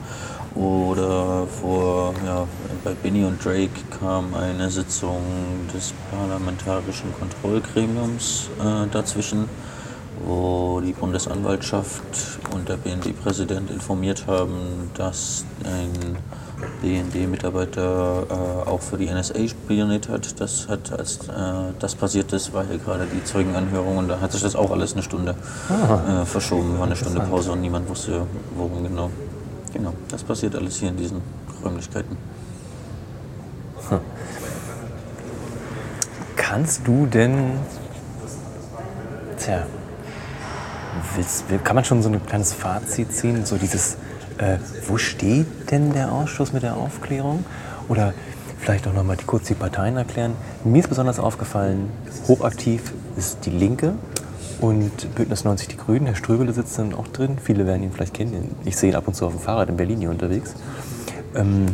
Oder vor, ja, bei Benny und Drake kam eine Sitzung des Parlamentarischen Kontrollgremiums äh, dazwischen, wo die Bundesanwaltschaft und der BND-Präsident informiert haben, dass ein BND-Mitarbeiter äh, auch für die NSA spioniert hat. Das hat, als äh, das passiert ist, war hier gerade die Zeugenanhörung und da hat sich das auch alles eine Stunde äh, verschoben. War eine Stunde Pause und niemand wusste, worum genau. Genau, das passiert alles hier in diesen Räumlichkeiten. Kannst du denn, tja, willst, will- kann man schon so ein kleines Fazit ziehen? So dieses, äh, wo steht denn der Ausschuss mit der Aufklärung? Oder vielleicht auch nochmal kurz die Parteien erklären. Mir ist besonders aufgefallen, hochaktiv ist die Linke und Bündnis 90 die Grünen. Herr Ströbele sitzt dann auch drin. Viele werden ihn vielleicht kennen. Ich sehe ihn ab und zu auf dem Fahrrad in Berlin hier unterwegs. Ähm,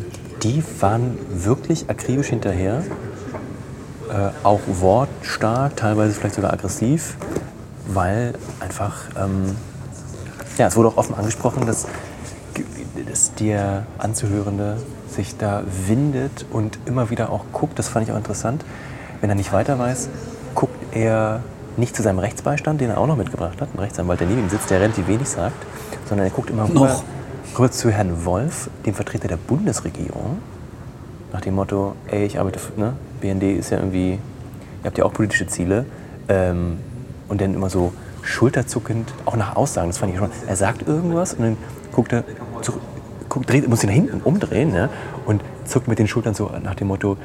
die waren wirklich akribisch hinterher äh, auch wortstark, teilweise vielleicht sogar aggressiv, weil einfach, ähm, ja, es wurde auch offen angesprochen, dass, dass der Anzuhörende sich da windet und immer wieder auch guckt, das fand ich auch interessant, wenn er nicht weiter weiß, guckt er nicht zu seinem Rechtsbeistand, den er auch noch mitgebracht hat, ein Rechtsanwalt, der neben ihm sitzt, der relativ wenig sagt, sondern er guckt immer rüber, rüber zu Herrn Wolf, dem Vertreter der Bundesregierung, nach dem Motto, ey, ich arbeite, für, ne, BND ist ja irgendwie, ihr habt ja auch politische Ziele. Ähm, und dann immer so schulterzuckend, auch nach Aussagen, das fand ich schon. Er sagt irgendwas und dann guckt er, zurück, guckt, dreht, muss ihn nach hinten umdrehen ne, und zuckt mit den Schultern so nach dem Motto,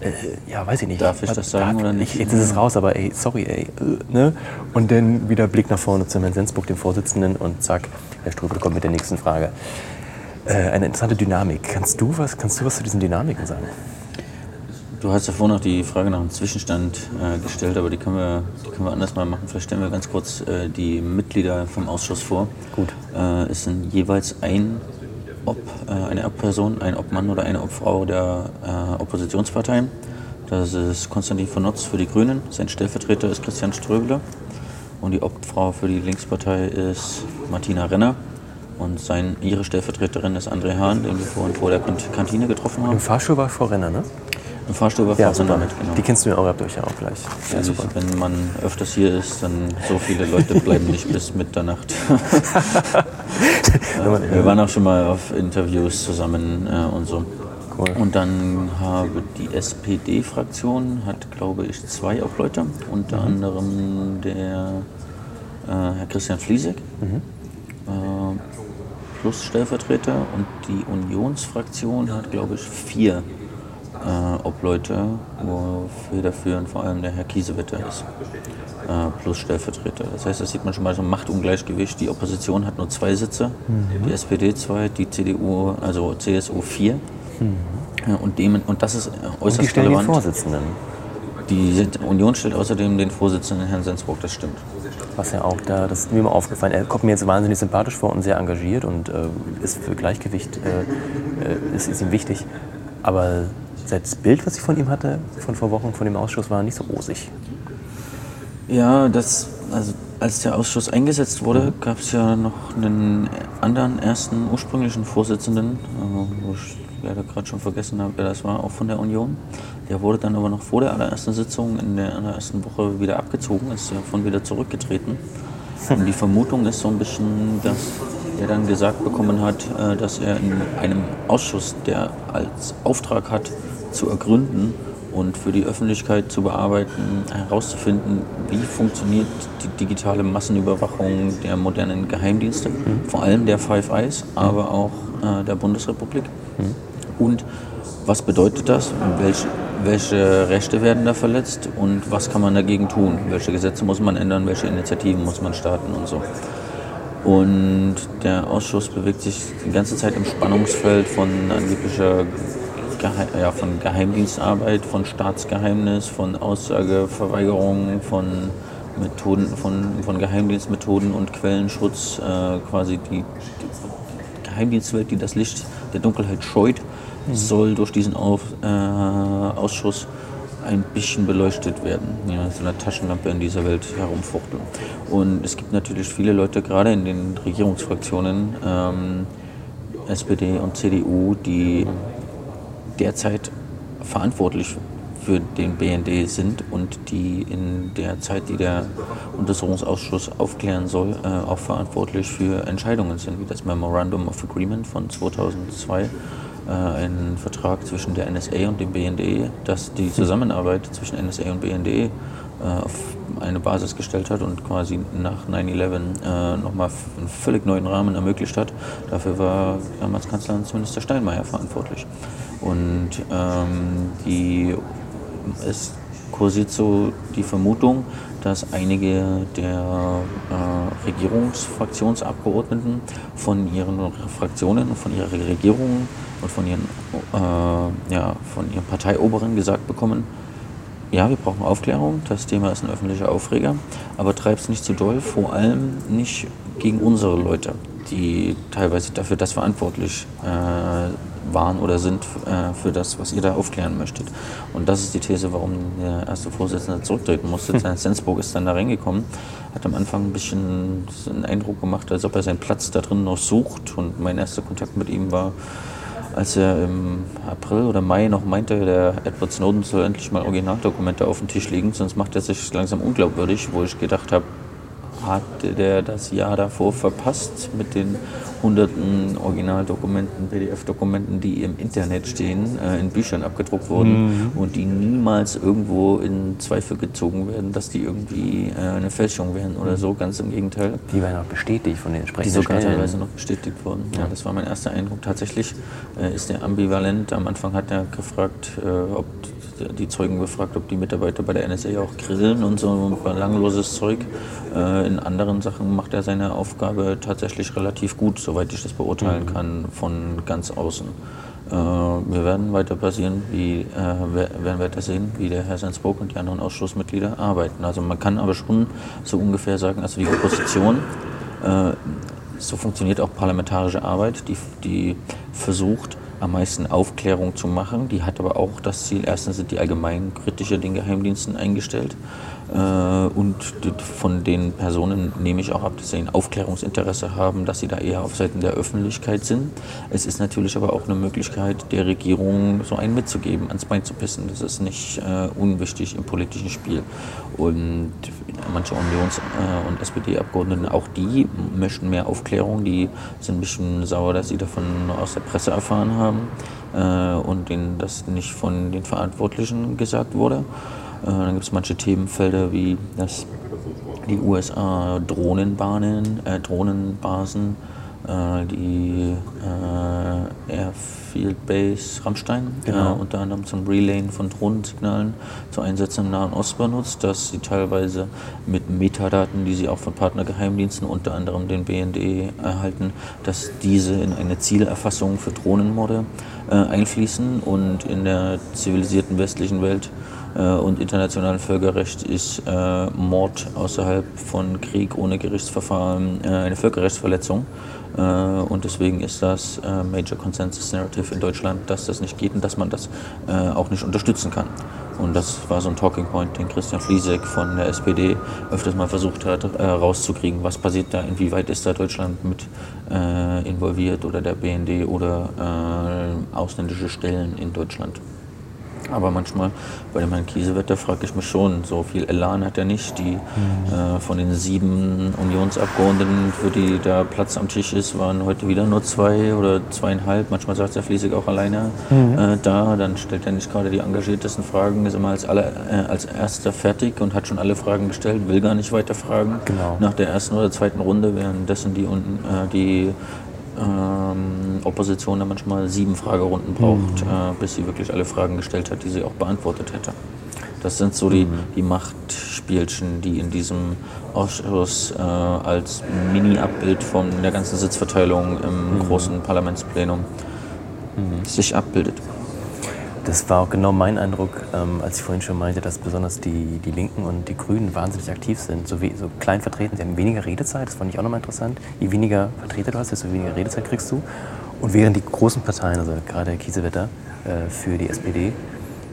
äh, ja, weiß ich nicht. Darf ich das sagen oder nicht? Jetzt ist es raus, aber ey, sorry, ey. Äh, ne? Und dann wieder Blick nach vorne zu Herrn Sensburg, dem Vorsitzenden, und zack, Herr Ströbel kommt mit der nächsten Frage. Äh, eine interessante Dynamik. Kannst du was, kannst du was zu diesen Dynamiken sagen? Du hast ja vorhin noch die Frage nach dem Zwischenstand äh, gestellt, aber die können, wir, die können wir anders mal machen. Vielleicht stellen wir ganz kurz äh, die Mitglieder vom Ausschuss vor. Gut. Äh, es sind jeweils ein Ob, äh, eine Obperson, ein Obmann oder eine Obfrau der äh, Oppositionsparteien. Das ist Konstantin von Notz für die Grünen. Sein Stellvertreter ist Christian Ströbele. Und die Obfrau für die Linkspartei ist Martina Renner. Und sein, ihre Stellvertreterin ist André Hahn, den wir vorhin vor der Kant- Kantine getroffen haben. Im Fahrstuhl war Frau Renner, ne? Im Fahrstuhl war Ja, super. mit, genau. Die kennst du ja auch, habt ihr euch ja auch gleich. Ja, super. Wenn man öfters hier ist, dann so viele Leute bleiben nicht bis Mitternacht. Wir waren auch schon mal auf Interviews zusammen äh, und so. Cool. Und dann habe die SPD-Fraktion hat, glaube ich, zwei Obleute, unter anderem der äh, Herr Christian Fliesek äh, plus Stellvertreter und die Unionsfraktion hat, glaube ich, vier äh, Obleute, wo federführend vor allem der Herr Kiesewetter ist, äh, plus Stellvertreter. Das heißt, das sieht man schon mal so ein Machtungleichgewicht. Die Opposition hat nur zwei Sitze, die SPD zwei, die CDU, also CSU vier. Ja, und, dem, und das ist äh, Und äußerst die stellen den relevant. Vorsitzenden, Die Union stellt außerdem den Vorsitzenden Herrn Sensburg, das stimmt. was ja auch da, das ist mir mal aufgefallen. Er kommt mir jetzt wahnsinnig sympathisch vor und sehr engagiert und äh, ist für Gleichgewicht, äh, äh, ist, ist ihm wichtig. Aber das Bild, was ich von ihm hatte, von vor Wochen, von dem Ausschuss, war nicht so rosig. Ja, das, also als der Ausschuss eingesetzt wurde, gab es ja noch einen anderen ersten ursprünglichen Vorsitzenden, äh, wo ich leider gerade schon vergessen habe, wer das war, auch von der Union. Der wurde dann aber noch vor der allerersten Sitzung in der allerersten Woche wieder abgezogen, ist davon wieder zurückgetreten. Und die Vermutung ist so ein bisschen, dass er dann gesagt bekommen hat, äh, dass er in einem Ausschuss, der als Auftrag hat, zu ergründen und für die Öffentlichkeit zu bearbeiten, herauszufinden, wie funktioniert die digitale Massenüberwachung der modernen Geheimdienste, vor allem der Five Eyes, aber auch äh, der Bundesrepublik. Und was bedeutet das? Welche, welche Rechte werden da verletzt und was kann man dagegen tun? Welche Gesetze muss man ändern? Welche Initiativen muss man starten und so? Und der Ausschuss bewegt sich die ganze Zeit im Spannungsfeld von angeblicher Gehe ja, von Geheimdienstarbeit, von Staatsgeheimnis, von Aussageverweigerung, von Methoden, von, von Geheimdienstmethoden und Quellenschutz, äh, quasi die, die Geheimdienstwelt, die das Licht der Dunkelheit scheut, soll durch diesen Auf, äh, Ausschuss ein bisschen beleuchtet werden. Ja, so eine Taschenlampe in dieser Welt herumfuchteln. Und es gibt natürlich viele Leute, gerade in den Regierungsfraktionen, ähm, SPD und CDU, die derzeit verantwortlich für den BND sind und die in der Zeit, die der Untersuchungsausschuss aufklären soll, äh, auch verantwortlich für Entscheidungen sind, wie das Memorandum of Agreement von 2002, äh, ein Vertrag zwischen der NSA und dem BND, das die Zusammenarbeit zwischen NSA und BND äh, auf eine Basis gestellt hat und quasi nach 9-11 äh, nochmal einen völlig neuen Rahmen ermöglicht hat. Dafür war damals Kanzleramtsminister Steinmeier verantwortlich. Und ähm, die, es kursiert so die Vermutung, dass einige der äh, Regierungsfraktionsabgeordneten von ihren Fraktionen und von ihrer Regierung und von ihren, äh, ja, von ihren Parteioberen gesagt bekommen, ja, wir brauchen Aufklärung, das Thema ist ein öffentlicher Aufreger, aber treib es nicht zu doll, vor allem nicht gegen unsere Leute, die teilweise dafür das verantwortlich äh, waren oder sind äh, für das, was ihr da aufklären möchtet. Und das ist die These, warum der erste Vorsitzende zurücktreten musste. Herr Sensburg ist dann da reingekommen, hat am Anfang ein bisschen einen Eindruck gemacht, als ob er seinen Platz da drin noch sucht. Und mein erster Kontakt mit ihm war, als er im April oder Mai noch meinte, der Edward Snowden soll endlich mal Originaldokumente auf den Tisch legen, sonst macht er sich langsam unglaubwürdig, wo ich gedacht habe, hat der das Jahr davor verpasst mit den hunderten Originaldokumenten, PDF-Dokumenten, die im Internet stehen, äh, in Büchern abgedruckt wurden und die niemals irgendwo in Zweifel gezogen werden, dass die irgendwie äh, eine Fälschung wären oder so, ganz im Gegenteil. Die werden auch bestätigt von den Die entsprechenden sogar Stellen. teilweise noch bestätigt wurden. Ja, das war mein erster Eindruck. Tatsächlich äh, ist der ambivalent. Am Anfang hat er gefragt, äh, ob die Zeugen befragt, ob die Mitarbeiter bei der NSA auch grillen und so belangloses Zeug. Äh, in anderen Sachen macht er seine Aufgabe tatsächlich relativ gut, soweit ich das beurteilen kann, von ganz außen. Äh, wir werden weiter passieren, wie, äh, wer- werden weiter sehen, wie der Herr Sensburg und die anderen Ausschussmitglieder arbeiten. Also man kann aber schon so ungefähr sagen, also die Opposition so funktioniert auch parlamentarische Arbeit, die, die versucht, am meisten Aufklärung zu machen. Die hat aber auch das Ziel, erstens sind die allgemein kritischer den Geheimdiensten eingestellt. Äh, und von den Personen nehme ich auch ab, dass sie ein Aufklärungsinteresse haben, dass sie da eher auf Seiten der Öffentlichkeit sind. Es ist natürlich aber auch eine Möglichkeit der Regierung, so einen mitzugeben, ans Bein zu pissen. Das ist nicht äh, unwichtig im politischen Spiel. Und manche Unions- äh, und SPD-Abgeordneten, auch die möchten mehr Aufklärung. Die sind ein bisschen sauer, dass sie davon aus der Presse erfahren haben äh, und denen das nicht von den Verantwortlichen gesagt wurde. Äh, dann gibt es manche Themenfelder wie das die USA Drohnenbahnen, äh, Drohnenbasen, äh, die äh, Airfield Base Rammstein, Genau. äh, unter anderem zum Relayen von Drohnensignalen zu Einsätzen im Nahen Osten benutzt, dass sie teilweise mit Metadaten, die sie auch von Partnergeheimdiensten, unter anderem den BND, erhalten, dass diese in eine Zielerfassung für Drohnenmorde äh, einfließen und in der zivilisierten westlichen Welt und internationalen Völkerrecht ist äh, Mord außerhalb von Krieg ohne Gerichtsverfahren äh, eine Völkerrechtsverletzung. Äh, und deswegen ist das äh, Major Consensus Narrative in Deutschland, dass das nicht geht und dass man das äh, auch nicht unterstützen kann. Und das war so ein Talking Point, den Christian Fliesek von der SPD öfters mal versucht hat, äh, rauszukriegen. Was passiert da, inwieweit ist da Deutschland mit äh, involviert oder der BND oder äh, ausländische Stellen in Deutschland. Aber manchmal bei dem Herrn Kiesewetter frage ich mich schon, so viel Elan hat er nicht. Die äh, von den sieben Unionsabgeordneten, für die da Platz am Tisch ist, waren heute wieder nur zwei oder zweieinhalb. Manchmal sagt er Fließig auch alleine äh, da. Dann stellt er nicht gerade die engagiertesten Fragen, ist immer als, aller, äh, als erster fertig und hat schon alle Fragen gestellt, will gar nicht weiter fragen. Genau. Nach der ersten oder zweiten Runde, währenddessen die, unten, äh, die ähm, Opposition da manchmal sieben Fragerunden braucht, äh, bis sie wirklich alle Fragen gestellt hat, die sie auch beantwortet hätte. Das sind so die, die Machtspielchen, die in diesem Ausschuss äh, als Mini-Abbild von der ganzen Sitzverteilung im großen Parlamentsplenum sich abbildet. Das war auch genau mein Eindruck, ähm, als ich vorhin schon meinte, dass besonders die, die Linken und die Grünen wahnsinnig aktiv sind. So, we so klein vertreten, sie haben weniger Redezeit, das fand ich auch nochmal interessant. Je weniger Vertreter du hast, desto weniger Redezeit kriegst du. Und während die großen Parteien, also gerade Kiesewetter äh, für die SPD,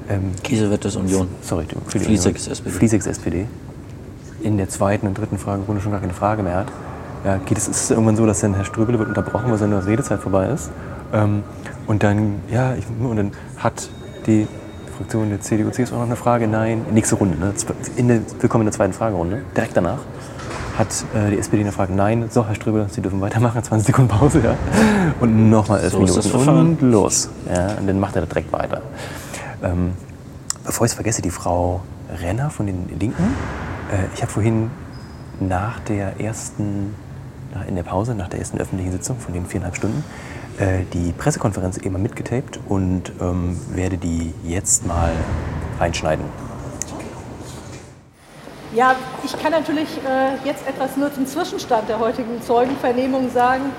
ähm, Kiesewetter ist Union. sorry, für die ist SPD. Fliesek ist SPD. In der zweiten und dritten Fragerunde schon gar keine Frage mehr hat. Ja, geht es ist es irgendwann so, dass dann Herr Ströbele wird unterbrochen, weil seine Redezeit vorbei ist. Ähm, und dann, ja, ich, und dann hat die Fraktion der CDU, CSU noch eine Frage. Nein, nächste Runde. Ne? In der, willkommen in der zweiten Fragerunde. Direkt danach hat äh, die SPD eine Frage. Nein, so, Herr Ströbele, Sie dürfen weitermachen. 20 Sekunden Pause, ja. Und nochmal elf So ist Minuten. und los. Ja, und dann macht er direkt weiter. Ähm, bevor ich es vergesse, die Frau Renner von den Linken. Äh, ich habe vorhin nach der ersten, nach, in der Pause, nach der ersten öffentlichen Sitzung von den viereinhalb Stunden, die Pressekonferenz eben mitgetaped und ähm, werde die jetzt mal reinschneiden. Ja, ich kann natürlich äh, jetzt etwas nur zum Zwischenstand der heutigen Zeugenvernehmung sagen.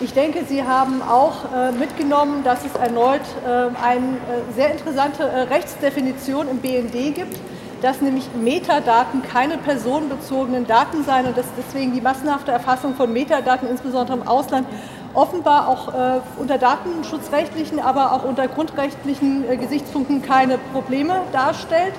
Ich denke, Sie haben auch äh, mitgenommen, dass es erneut äh, eine äh, sehr interessante äh, Rechtsdefinition im BND gibt, dass nämlich Metadaten keine personenbezogenen Daten seien und dass deswegen die massenhafte Erfassung von Metadaten, insbesondere im Ausland, offenbar auch äh, unter datenschutzrechtlichen, aber auch unter grundrechtlichen äh, Gesichtspunkten keine Probleme darstellt.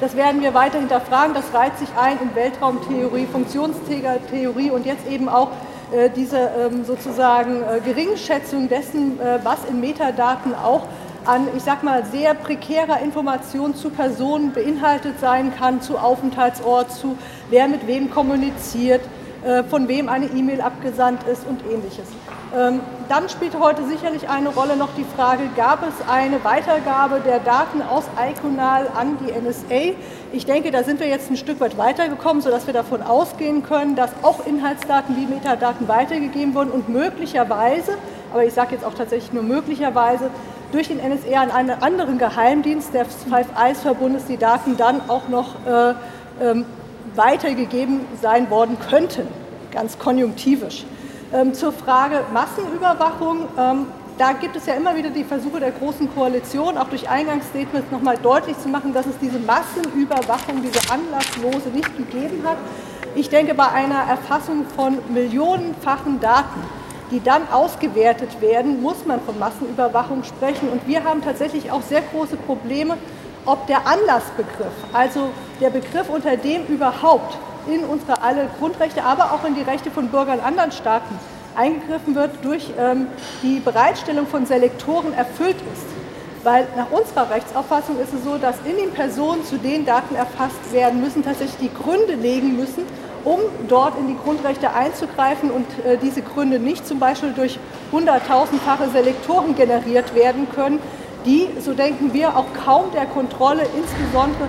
Das werden wir weiter hinterfragen. Das reiht sich ein in Weltraumtheorie, Funktionsträgertheorie und jetzt eben auch äh, diese ähm, sozusagen äh, Geringschätzung dessen, äh, was in Metadaten auch an, ich sag mal, sehr prekärer Information zu Personen beinhaltet sein kann, zu Aufenthaltsort, zu wer mit wem kommuniziert, äh, von wem eine E-Mail abgesandt ist und ähnliches. Ähm, Dann spielte heute sicherlich eine Rolle noch die Frage, gab es eine Weitergabe der Daten aus Iconal an die NSA? Ich denke, da sind wir jetzt ein Stück weit weitergekommen, sodass wir davon ausgehen können, dass auch Inhaltsdaten wie Metadaten weitergegeben wurden und möglicherweise, aber ich sage jetzt auch tatsächlich nur möglicherweise, durch den NSA an einen anderen Geheimdienst des Five Eyes-Verbundes die Daten dann auch noch äh, ähm, weitergegeben sein worden könnten, ganz konjunktivisch. Ähm, zur Frage Massenüberwachung, ähm, da gibt es ja immer wieder die Versuche der Großen Koalition, auch durch Eingangsstatements nochmal deutlich zu machen, dass es diese Massenüberwachung, diese anlasslose nicht gegeben hat. Ich denke, bei einer Erfassung von millionenfachen Daten die dann ausgewertet werden, muss man von Massenüberwachung sprechen. Und wir haben tatsächlich auch sehr große Probleme, ob der Anlassbegriff, also der Begriff, unter dem überhaupt in unsere alle Grundrechte, aber auch in die Rechte von Bürgern anderen Staaten eingegriffen wird, durch ähm, die Bereitstellung von Selektoren erfüllt ist. Weil nach unserer Rechtsauffassung ist es so, dass in den Personen, zu denen Daten erfasst werden müssen, tatsächlich die Gründe legen müssen, um dort in die Grundrechte einzugreifen und äh, diese Gründe nicht zum Beispiel durch hunderttausendfache Selektoren generiert werden können, die, so denken wir, auch kaum der Kontrolle, insbesondere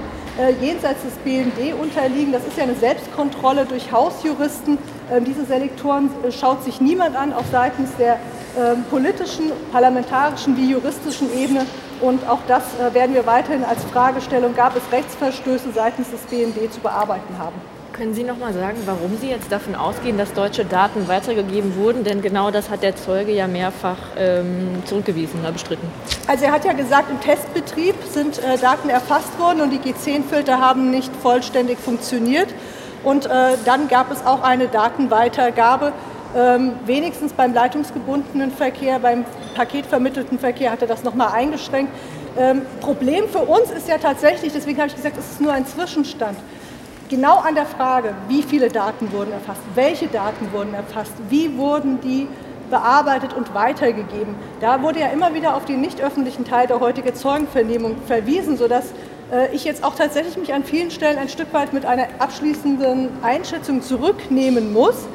jenseits des BND unterliegen. Das ist ja eine Selbstkontrolle durch Hausjuristen. Ähm, diese Selektoren äh, schaut sich niemand an, auch seitens der ähm, politischen, parlamentarischen wie juristischen Ebene. Und auch das äh, werden wir weiterhin als Fragestellung, gab es Rechtsverstöße seitens des BND zu bearbeiten haben. Können Sie noch mal sagen, warum Sie jetzt davon ausgehen, dass deutsche Daten weitergegeben wurden? Denn genau das hat der Zeuge ja mehrfach ähm, zurückgewiesen oder bestritten. Also er hat ja gesagt, im Testbetrieb sind äh, Daten erfasst worden und die G10-Filter haben nicht vollständig funktioniert. Und äh, dann gab es auch eine Datenweitergabe. Ähm, wenigstens beim leitungsgebundenen Verkehr, beim paketvermittelten Verkehr hat er das nochmal eingeschränkt. Ähm, Problem für uns ist ja tatsächlich, deswegen habe ich gesagt, es ist nur ein Zwischenstand genau an der Frage, wie viele Daten wurden erfasst, welche Daten wurden erfasst, wie wurden die bearbeitet und weitergegeben. Da wurde ja immer wieder auf den nicht öffentlichen Teil der heutigen Zeugenvernehmung verwiesen, sodass äh, ich jetzt auch tatsächlich mich an vielen Stellen ein Stück weit mit einer abschließenden Einschätzung zurücknehmen muss.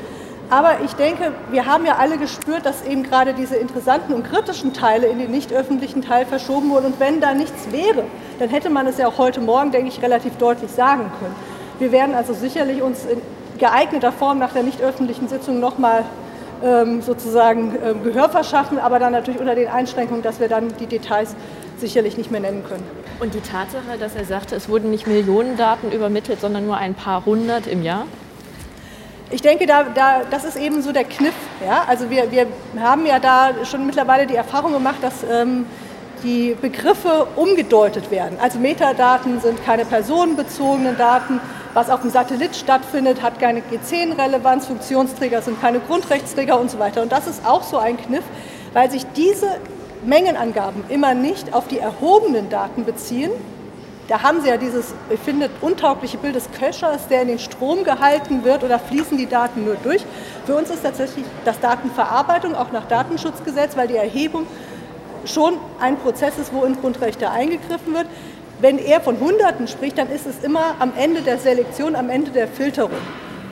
Aber ich denke, wir haben ja alle gespürt, dass eben gerade diese interessanten und kritischen Teile in den nicht öffentlichen Teil verschoben wurden. Und wenn da nichts wäre, dann hätte man es ja auch heute Morgen, denke ich, relativ deutlich sagen können. Wir werden also sicherlich uns in geeigneter Form nach der nicht öffentlichen Sitzung nochmal ähm, sozusagen ähm, Gehör verschaffen, aber dann natürlich unter den Einschränkungen, dass wir dann die Details sicherlich nicht mehr nennen können. Und die Tatsache, dass er sagte, es wurden nicht Millionen Daten übermittelt, sondern nur ein paar hundert im Jahr? Ich denke, da, da, das ist eben so der Kniff. Ja? Also wir, wir haben ja da schon mittlerweile die Erfahrung gemacht, dass ähm, die Begriffe umgedeutet werden. Also Metadaten sind keine personenbezogenen Daten, was auf dem Satellit stattfindet, hat keine G10-Relevanz, Funktionsträger sind keine Grundrechtsträger und so weiter. Und das ist auch so ein Kniff, weil sich diese Mengenangaben immer nicht auf die erhobenen Daten beziehen. Da haben Sie ja dieses, ich finde, untaugliche Bild des Köchers, der in den Strom gehalten wird oder fließen die Daten nur durch. Für uns ist tatsächlich das Datenverarbeitung auch nach Datenschutzgesetz, weil die Erhebung schon ein Prozess ist, wo in Grundrechte eingegriffen wird wenn er von Hunderten spricht, dann ist es immer am Ende der Selektion, am Ende der Filterung.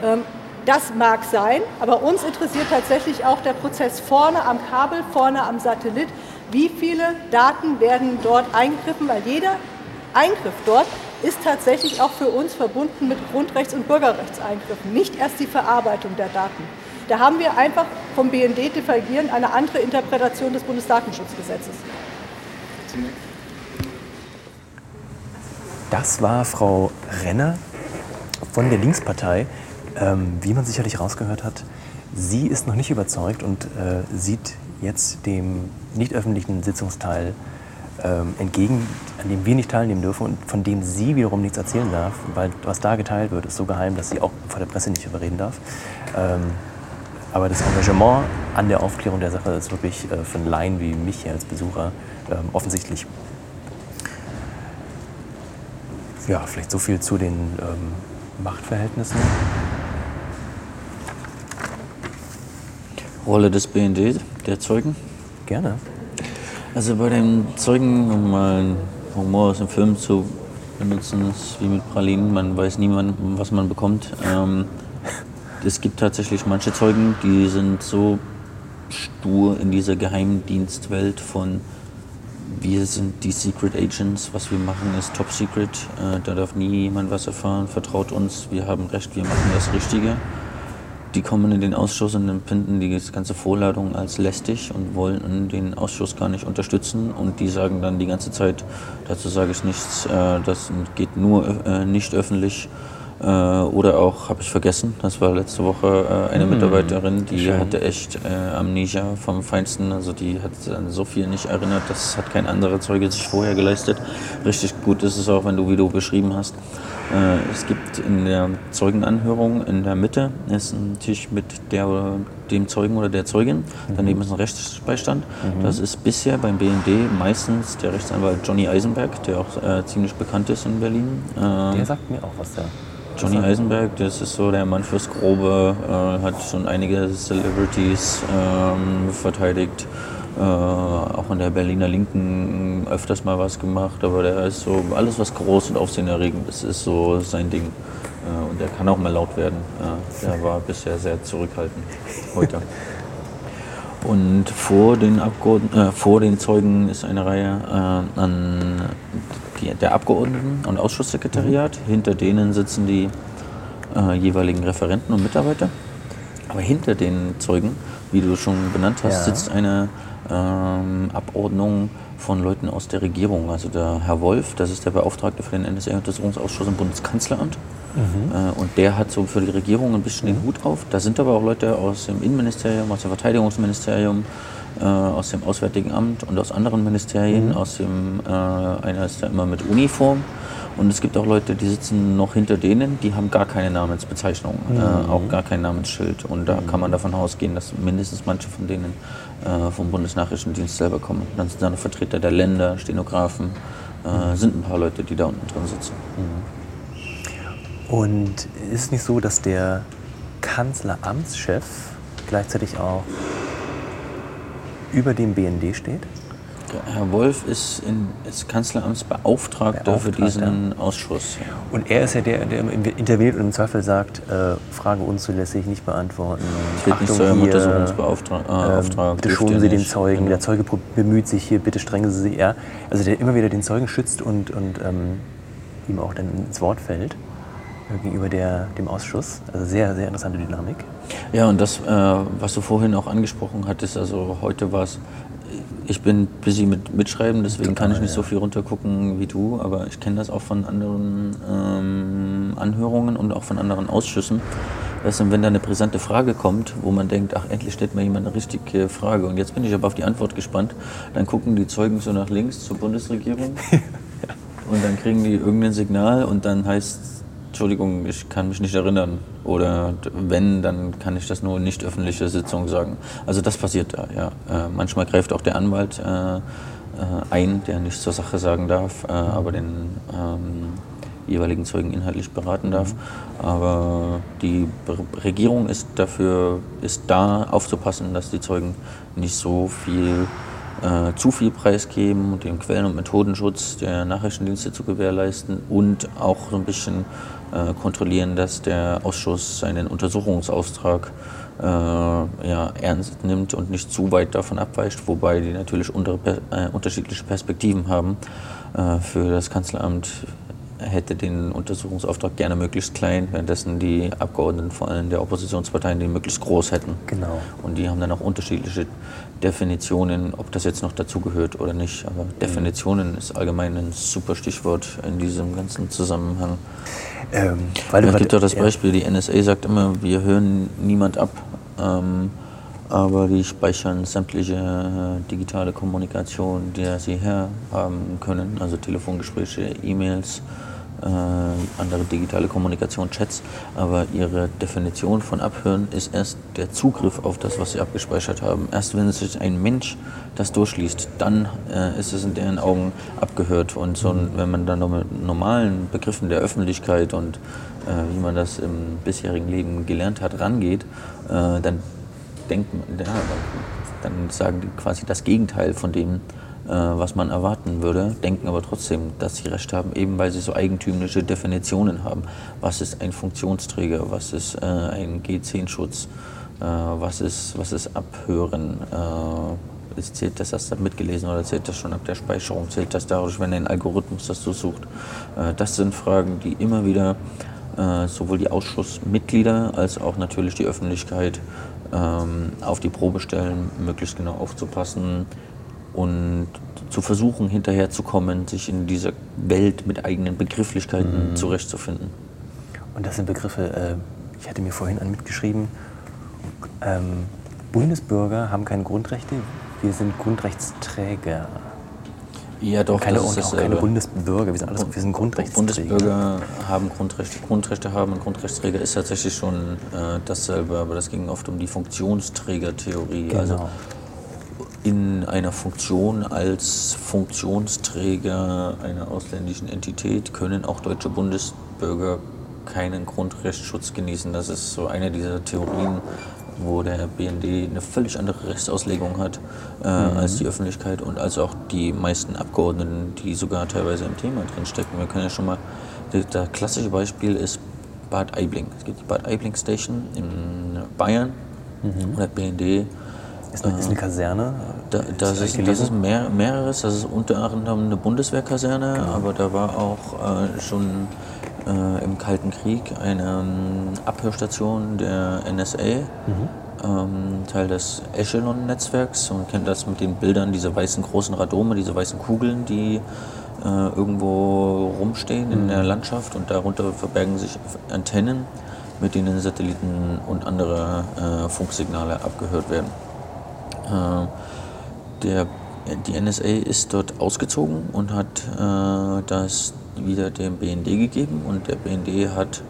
Ähm, das mag sein, aber uns interessiert tatsächlich auch der Prozess vorne am Kabel, vorne am Satellit. Wie viele Daten werden dort eingegriffen? Weil jeder Eingriff dort ist tatsächlich auch für uns verbunden mit Grundrechts- und Bürgerrechtseingriffen, nicht erst die Verarbeitung der Daten. Da haben wir einfach vom BND divergierend eine andere Interpretation des Bundesdatenschutzgesetzes. Das war Frau Renner von der Linkspartei. Ähm, wie man sicherlich rausgehört hat, sie ist noch nicht überzeugt und äh, sieht jetzt dem nicht öffentlichen Sitzungsteil ähm, entgegen, an dem wir nicht teilnehmen dürfen und von dem sie wiederum nichts erzählen darf, weil was da geteilt wird, ist so geheim, dass sie auch vor der Presse nicht überreden darf. Ähm, aber das Engagement an der Aufklärung der Sache ist wirklich äh, für Laien wie mich hier als Besucher ähm, offensichtlich. Ja, vielleicht so viel zu den ähm, Machtverhältnissen. Rolle des BND, der Zeugen? Gerne. Also bei den Zeugen, um mal Humor aus dem Film zu benutzen, ist wie mit Pralinen, man weiß niemand, was man bekommt. Ähm, es gibt tatsächlich manche Zeugen, die sind so stur in dieser Geheimdienstwelt von wir sind die Secret Agents. Was wir machen ist top secret. Äh, da darf nie jemand was erfahren. Vertraut uns. Wir haben recht. Wir machen das Richtige. Die kommen in den Ausschuss und empfinden die ganze Vorladung als lästig und wollen den Ausschuss gar nicht unterstützen. Und die sagen dann die ganze Zeit, dazu sage ich nichts, äh, das geht nur äh, nicht öffentlich. Äh, oder auch, habe ich vergessen, das war letzte Woche äh, eine mhm. Mitarbeiterin, die Schön. hatte echt äh, Amnesia vom Feinsten. Also die hat an so viel nicht erinnert, das hat kein anderer Zeuge sich vorher geleistet. Richtig gut ist es auch, wenn du, wie du beschrieben hast. Äh, es gibt in der Zeugenanhörung in der Mitte ist ein Tisch mit der dem Zeugen oder der Zeugin. Daneben ist ein Rechtsbeistand. Das ist bisher beim BND meistens der Rechtsanwalt Johnny Eisenberg, der auch äh, ziemlich bekannt ist in Berlin. Der sagt mir auch was da. Johnny Eisenberg, das ist so der Mann fürs Grobe, äh, hat schon einige Celebrities ähm, verteidigt, äh, auch in der Berliner Linken öfters mal was gemacht, aber der ist so, alles was groß und aufsehenerregend ist, ist so sein Ding. Äh, und der kann auch mal laut werden. Äh, der war bisher sehr zurückhaltend heute. Und vor den, Abgeordneten, äh, vor den Zeugen ist eine Reihe äh, an die, der Abgeordneten- und Ausschusssekretariat. Hinter denen sitzen die äh, jeweiligen Referenten und Mitarbeiter. Aber hinter den Zeugen, wie du schon benannt hast, Ja. sitzt eine ähm, Abordnung von Leuten aus der Regierung. Also der Herr Wolf, das ist der Beauftragte für den NSA-Untersuchungsausschuss im Bundeskanzleramt. Äh, und der hat so für die Regierung ein bisschen den Hut auf. Da sind aber auch Leute aus dem Innenministerium, aus dem Verteidigungsministerium, äh, aus dem Auswärtigen Amt und aus anderen Ministerien. Aus dem, äh, einer ist da immer mit Uniform. Und es gibt auch Leute, die sitzen noch hinter denen, die haben gar keine Namensbezeichnung, äh, auch gar kein Namensschild. Und da kann man davon ausgehen, dass mindestens manche von denen äh, vom Bundesnachrichtendienst selber kommen. Dann sind da noch Vertreter der Länder, Stenografen, äh, sind ein paar Leute, die da unten drin sitzen. Und ist nicht so, dass der Kanzleramtschef gleichzeitig auch über dem BND steht? Herr Wolf ist, in, ist Kanzleramtsbeauftragter für diesen Ausschuss. Und er ist ja der, der interveniert und im Zweifel sagt, äh, Frage unzulässig, nicht beantworten. Steht nicht Untersuchungsbeauftrag- äh, Auftrag, bitte schonen Sie den. Zeugen. Genau. Der Zeuge bemüht sich hier, bitte strengen Sie sich. Ja, also der immer wieder den Zeugen schützt und, und ähm, ihm auch dann ins Wort fällt gegenüber der, dem Ausschuss. Also sehr, sehr interessante Dynamik. Ja, und das, äh, was du vorhin auch angesprochen hattest, also heute war es, ich bin busy mit Mitschreiben, deswegen kann ich nicht so viel runtergucken wie du, aber ich kenne das auch von anderen ähm, Anhörungen und auch von anderen Ausschüssen. Dass dann, wenn da eine brisante Frage kommt, wo man denkt, ach, endlich stellt mir jemand eine richtige Frage und jetzt bin ich aber auf die Antwort gespannt, dann gucken die Zeugen so nach links zur Bundesregierung und dann kriegen die irgendein Signal und dann heißt Entschuldigung, ich kann mich nicht erinnern. Oder wenn, dann kann ich das nur in nicht öffentlicher Sitzung sagen. Also das passiert da, ja. Äh, manchmal greift auch der Anwalt äh, äh, ein, der nichts zur Sache sagen darf, äh, aber den ähm, jeweiligen Zeugen inhaltlich beraten darf. Aber die Regierung ist dafür, ist da aufzupassen, dass die Zeugen nicht so viel äh, zu viel preisgeben und den Quellen- und Methodenschutz der Nachrichtendienste zu gewährleisten und auch so ein bisschen äh, kontrollieren, dass der Ausschuss seinen Untersuchungsauftrag äh, ja, ernst nimmt und nicht zu weit davon abweicht, wobei die natürlich untere, per- äh, unterschiedliche Perspektiven haben. Äh, für das Kanzleramt hätte den Untersuchungsauftrag gerne möglichst klein, währenddessen die Abgeordneten vor allem der Oppositionsparteien den möglichst groß hätten. Genau. Und die haben dann auch unterschiedliche Definitionen, ob das jetzt noch dazugehört oder nicht. Aber Definitionen ist allgemein ein super Stichwort in diesem ganzen Zusammenhang. Ähm, weil es grad- gibt auch das ja. Beispiel, die NSA sagt immer, wir hören niemand ab, ähm, aber die speichern sämtliche äh, digitale Kommunikation, die sie herhaben können, also Telefongespräche, E-Mails, äh, andere digitale Kommunikation, Chats, aber ihre Definition von Abhören ist erst der Zugriff auf das, was sie abgespeichert haben. Erst wenn sich ein Mensch das durchliest, dann äh, ist es in deren Augen abgehört. Und so, wenn man dann mit normalen Begriffen der Öffentlichkeit und äh, wie man das im bisherigen Leben gelernt hat, rangeht, äh, dann denkt ja, dann sagen die quasi das Gegenteil von dem, was man erwarten würde, denken aber trotzdem, dass sie recht haben, eben weil sie so eigentümliche Definitionen haben. Was ist ein Funktionsträger? Was ist äh, ein G10-Schutz? Äh, was, ist, was ist Abhören? Äh, ist, zählt das, hast du mitgelesen oder zählt das schon ab der Speicherung? Zählt das dadurch, wenn ein Algorithmus das so sucht? Äh, das sind Fragen, die immer wieder äh, sowohl die Ausschussmitglieder als auch natürlich die Öffentlichkeit ähm, auf die Probe stellen, möglichst genau aufzupassen und zu versuchen, hinterherzukommen, sich in dieser Welt mit eigenen Begrifflichkeiten zurechtzufinden. Und das sind Begriffe, äh, ich hatte mir vorhin an mitgeschrieben, ähm, Bundesbürger haben keine Grundrechte, wir sind Grundrechtsträger. Ja, doch. Keine, das ist auch keine Bundesbürger, wir sind, alles, wir sind Grundrechtsträger. Bundesbürger haben Grundrechte, Grundrechte haben und Grundrechtsträger ist tatsächlich schon äh, dasselbe, aber das ging oft um die Funktionsträgertheorie. Genau. Also in einer Funktion als Funktionsträger einer ausländischen Entität können auch deutsche Bundesbürger keinen Grundrechtsschutz genießen. Das ist so eine dieser Theorien, wo der BND eine völlig andere Rechtsauslegung hat äh, als die Öffentlichkeit und als auch die meisten Abgeordneten, die sogar teilweise im Thema drinstecken. Wir können ja schon mal, das, klassische Beispiel ist Bad Aibling. Es gibt die Bad Aibling Station in Bayern und der BND Ist eine, ist eine Kaserne. da, das, ist, das ist mehr, mehreres. Das ist unter anderem eine Bundeswehrkaserne, Genau. aber da war auch äh, schon äh, im Kalten Krieg eine ähm, Abhörstation der NSA, Mhm. ähm, Teil des Echelon-Netzwerks. Man kennt das mit den Bildern, diese weißen großen Radome, diese weißen Kugeln, die äh, irgendwo rumstehen in Mhm. der Landschaft und darunter verbergen sich Antennen, mit denen Satelliten und andere äh, Funksignale abgehört werden. Äh, der, die NSA ist dort ausgezogen und hat äh, das wieder dem BND gegeben und der BND hat,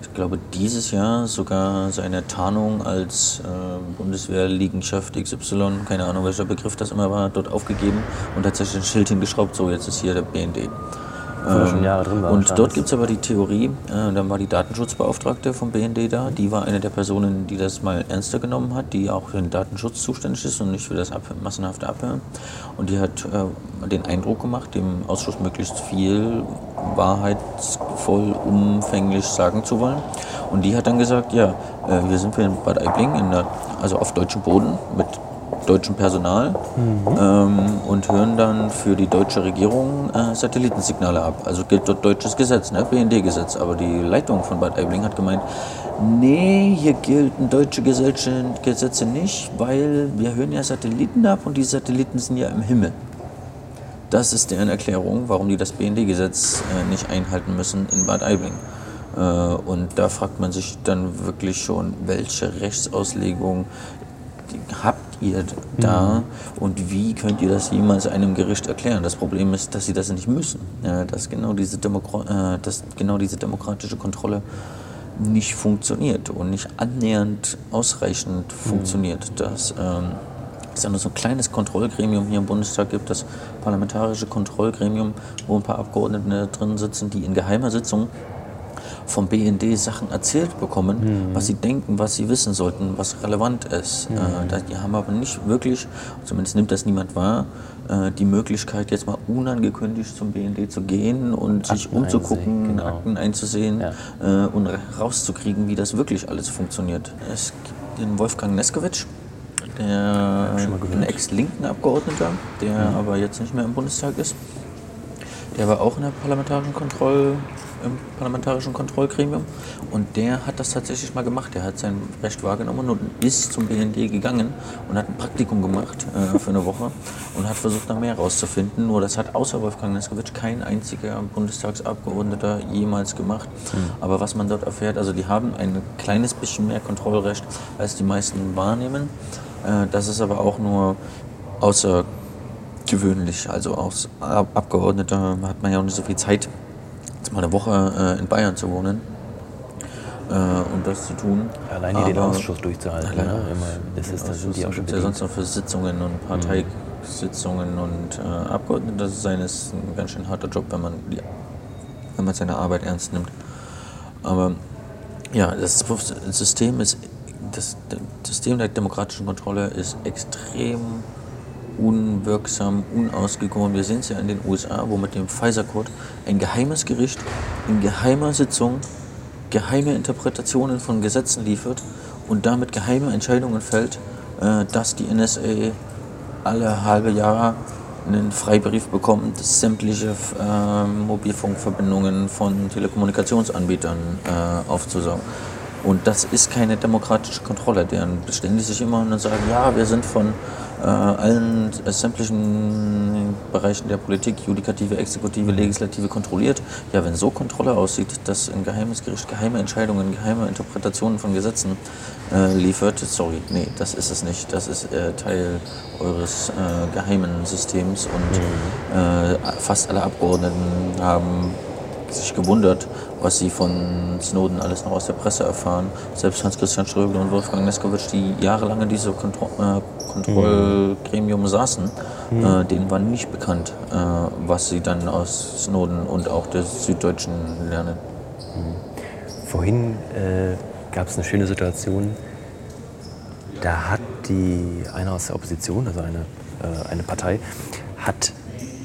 ich glaube, dieses Jahr sogar seine Tarnung als äh, Bundeswehrliegenschaft XY, keine Ahnung welcher Begriff das immer war, dort aufgegeben und tatsächlich ein Schild hingeschraubt, so jetzt ist hier der BND. Schon Jahre drin war Und dort gibt es aber die Theorie, äh, dann war die Datenschutzbeauftragte vom BND da, die war eine der Personen, die das mal ernster genommen hat, die auch für den Datenschutz zuständig ist und nicht für das Ab massenhafte Abhören. Und die hat äh, den Eindruck gemacht, dem Ausschuss möglichst viel wahrheitsvoll, umfänglich sagen zu wollen. Und die hat dann gesagt, ja, äh, hier sind wir in Bad Aibling, in der, also auf deutschem Boden mit deutschem Personal ähm, und hören dann für die deutsche Regierung äh, Satellitensignale ab. Also gilt dort deutsches Gesetz, ne? BND-Gesetz. Aber die Leitung von Bad Aibling hat gemeint, nee, hier gelten deutsche Gesetze, Gesetze nicht, weil wir hören ja Satelliten ab und die Satelliten sind ja im Himmel. Das ist deren Erklärung, warum die das BND-Gesetz äh, nicht einhalten müssen in Bad Aibling. Äh, und da fragt man sich dann wirklich schon, welche Rechtsauslegung habt ihr da und wie könnt ihr das jemals einem Gericht erklären? Das Problem ist, dass sie das nicht müssen, ja, dass, genau diese äh, dass genau diese demokratische Kontrolle nicht funktioniert und nicht annähernd ausreichend funktioniert. Dass ähm, es ja nur so ein kleines Kontrollgremium hier im Bundestag gibt, das parlamentarische Kontrollgremium, wo ein paar Abgeordnete drin sitzen, die in geheimer Sitzung vom BND Sachen erzählt bekommen, was sie denken, was sie wissen sollten, was relevant ist. Äh, da- die haben aber nicht wirklich, zumindest nimmt das niemand wahr, äh, die Möglichkeit, jetzt mal unangekündigt zum BND zu gehen und sich Akten umzugucken, einsehen, genau. Akten einzusehen Ja. äh, und rauszukriegen, wie das wirklich alles funktioniert. Es gibt den Wolfgang Neskowitsch, der ein ex-linken Abgeordneter, der aber jetzt nicht mehr im Bundestag ist. Der war auch in der parlamentarischen Kontroll, im parlamentarischen Kontrollgremium und der hat das tatsächlich mal gemacht. Der hat sein Recht wahrgenommen und ist zum BND gegangen und hat ein Praktikum gemacht äh, für eine Woche und hat versucht, da mehr rauszufinden. Nur das hat außer Wolfgang Neskowitsch kein einziger Bundestagsabgeordneter jemals gemacht. Aber was man dort erfährt, also die haben ein kleines bisschen mehr Kontrollrecht, als die meisten wahrnehmen. Äh, das ist aber auch nur außer gewöhnlich. Also als Ab- Abgeordneter hat man ja auch nicht so viel Zeit, jetzt mal eine Woche äh, in Bayern zu wohnen äh, und das zu tun. Allein hier den Ausschuss durchzuhalten. Allein- Ne? Das ist, das sind die auch schon ja sonst noch für Sitzungen und Parteisitzungen und äh, Abgeordnete das sein ist ein ganz schön harter Job, wenn man, die, wenn man seine Arbeit ernst nimmt. Aber ja, das System ist das System der demokratischen Kontrolle ist extrem unwirksam, unausgegoren. Wir sehen es ja in den USA, wo mit dem Pfizer-Code ein geheimes Gericht in geheimer Sitzung geheime Interpretationen von Gesetzen liefert und damit geheime Entscheidungen fällt, äh, dass die NSA alle halbe Jahr einen Freibrief bekommt, sämtliche äh, Mobilfunkverbindungen von Telekommunikationsanbietern äh, aufzusaugen. Und das ist keine demokratische Kontrolle, deren beständig sich immer und sagen, ja, wir sind von allen äh, sämtlichen Bereichen der Politik, Judikative, Exekutive, Legislative kontrolliert. Ja, wenn so Kontrolle aussieht, dass ein geheimes Gericht geheime Entscheidungen, geheime Interpretationen von Gesetzen äh, liefert, sorry, nee, das ist es nicht. Das ist äh, Teil eures äh, geheimen Systems und äh, fast alle Abgeordneten haben sich gewundert, was sie von Snowden alles noch aus der Presse erfahren. Selbst Hans-Christian Ströbel und Wolfgang Neskowitsch, die jahrelang in diesem Kontro äh, Kontrollgremium saßen, äh, denen war nicht bekannt, äh, was sie dann aus Snowden und auch der Süddeutschen lernen. Vorhin äh, gab es eine schöne Situation. Da hat die einer aus der Opposition, also eine, äh, eine Partei, hat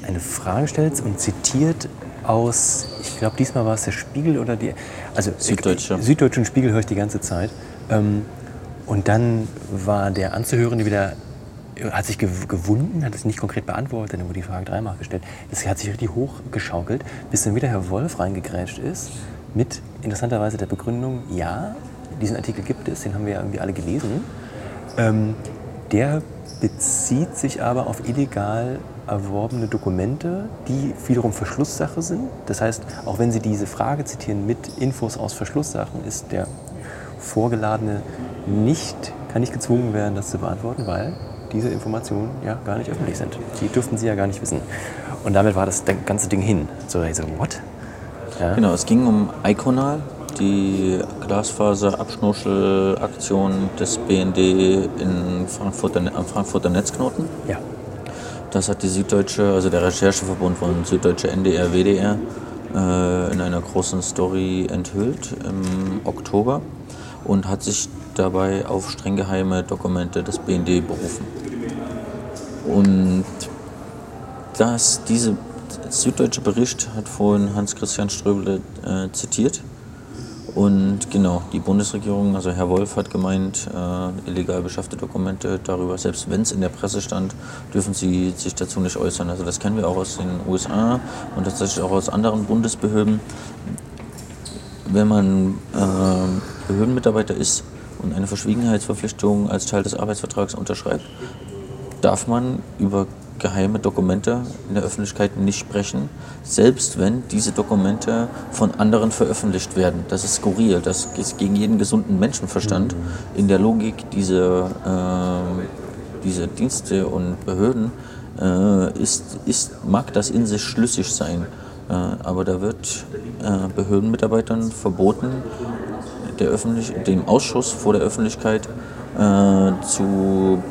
eine Frage gestellt und zitiert aus, ich glaube diesmal war es der Spiegel oder die, also Süddeutsche. Süddeutsche und Spiegel höre ich die ganze Zeit. Ähm, und dann war der Anzuhörende wieder, hat sich gew- gewunden, hat es nicht konkret beantwortet, dann wurde die Frage dreimal gestellt. Das hat sich richtig hochgeschaukelt, bis dann wieder Herr Wolf reingegrätscht ist mit interessanterweise der Begründung, ja, diesen Artikel gibt es, den haben wir ja irgendwie alle gelesen. Ähm, der bezieht sich aber auf illegal erworbene Dokumente, die wiederum Verschlusssache sind. Das heißt, auch wenn Sie diese Frage zitieren mit Infos aus Verschlusssachen, ist der Vorgeladene nicht, kann nicht gezwungen werden, das zu beantworten, weil diese Informationen ja gar nicht öffentlich sind. Die dürften Sie ja gar nicht wissen. Und damit war das ganze Ding hin. So, ich so what? Ja. Genau, es ging um Iconal, die Glasfaser-Abschnurschel-Aktion des BND in Frankfurt, am Frankfurter Netzknoten. Ja. Das hat die Süddeutsche, also der Rechercheverbund von Süddeutsche NDR, WDR, äh, in einer großen Story enthüllt im Oktober und hat sich dabei auf streng geheime Dokumente des BND berufen. Und das, diese süddeutsche Bericht hat vorhin Hans-Christian Ströbele äh, zitiert. Und genau, die Bundesregierung, also Herr Wolf hat gemeint, äh, illegal beschaffte Dokumente darüber, selbst wenn es in der Presse stand, dürfen sie sich dazu nicht äußern. Also das kennen wir auch aus den USA und tatsächlich auch aus anderen Bundesbehörden. Wenn man äh, Behördenmitarbeiter ist und eine Verschwiegenheitsverpflichtung als Teil des Arbeitsvertrags unterschreibt, darf man über geheime Dokumente in der Öffentlichkeit nicht sprechen, selbst wenn diese Dokumente von anderen veröffentlicht werden. Das ist skurril, das ist gegen jeden gesunden Menschenverstand. In der Logik dieser, äh, dieser Dienste und Behörden äh, ist, ist, mag das in sich schlüssig sein, äh, aber da wird äh, Behördenmitarbeitern verboten, der Öffentlich dem Ausschuss vor der Öffentlichkeit äh, zu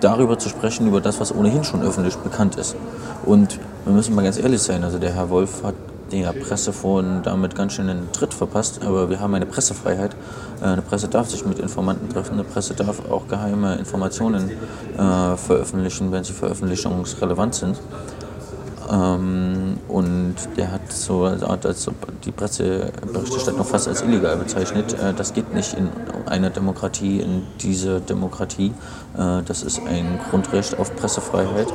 darüber zu sprechen, über das, was ohnehin schon öffentlich bekannt ist. Und wir müssen mal ganz ehrlich sein, also der Herr Wolf hat der Presse vorhin damit ganz schön einen Tritt verpasst, aber wir haben eine Pressefreiheit. Äh, Eine Presse darf sich mit Informanten treffen, eine Presse darf auch geheime Informationen äh, veröffentlichen, wenn sie veröffentlichungsrelevant sind. Ähm, und der hat so eine Art, als die Presseberichterstattung fast als illegal bezeichnet. Äh, das geht nicht in einer Demokratie, in dieser Demokratie. Äh, das ist ein Grundrecht auf Pressefreiheit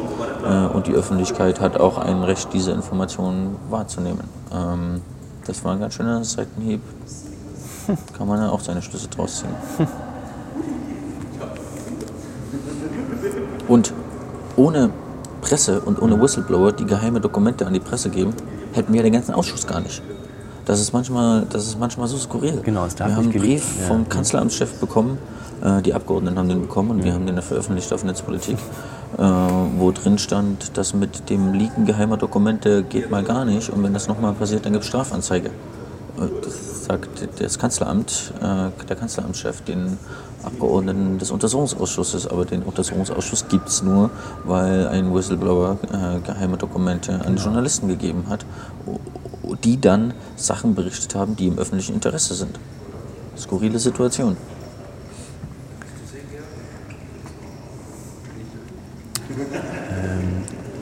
äh, und die Öffentlichkeit hat auch ein Recht, diese Informationen wahrzunehmen. Ähm, das war ein ganz schöner Seitenhieb. Kann man ja auch seine Schlüsse draus ziehen. Und ohne Presse und ohne Whistleblower, die geheime Dokumente an die Presse geben, hätten wir den ganzen Ausschuss gar nicht. Das ist manchmal, das ist manchmal so skurril. Genau, es darf wir haben einen Brief werden. vom Kanzleramtschef bekommen, äh, die Abgeordneten haben den bekommen und wir haben den veröffentlicht auf Netzpolitik, äh, wo drin stand, dass mit dem Leaken geheimer Dokumente geht mal gar nicht und wenn das nochmal passiert, dann gibt es Strafanzeige. Äh, Das sagt das Kanzleramt, äh, der Kanzleramtschef, den Abgeordneten des Untersuchungsausschusses. Aber den Untersuchungsausschuss gibt es nur, weil ein Whistleblower äh, geheime Dokumente an die Journalisten gegeben hat, die dann Sachen berichtet haben, die im öffentlichen Interesse sind. Skurrile Situation.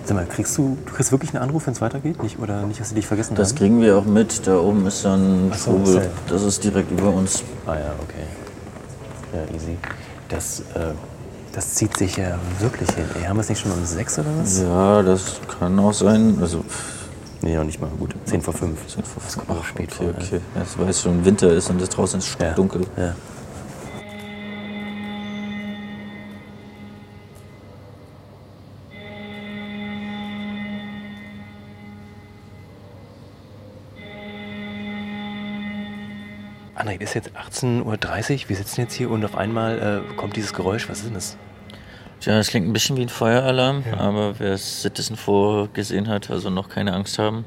Sag mal, kriegst du, du kriegst wirklich einen Anruf, wenn es weitergeht? Nicht, oder nicht, dass sie dich vergessen Das haben? kriegen wir auch mit. Da oben ist dann Ach so. Das ist direkt über uns. Ah ja, okay. Ja, easy. Das, äh, das zieht sich ja wirklich hin. Ey, haben wir es nicht schon um sechs oder was? Ja, das kann auch sein. Also, Nee, noch nicht mal. Gut, zehn vor fünf. sind vor Das kommt auch spät okay, vor. okay. Ja, weil es schon Winter ist und es draußen ist Ja. dunkel. Ja. Ist jetzt 18.30 Uhr, wir sitzen jetzt hier und auf einmal äh, kommt dieses Geräusch. Was ist denn das? Tja, es klingt ein bisschen wie ein Feueralarm, aber wer Citizen vorgesehen hat, also noch keine Angst haben.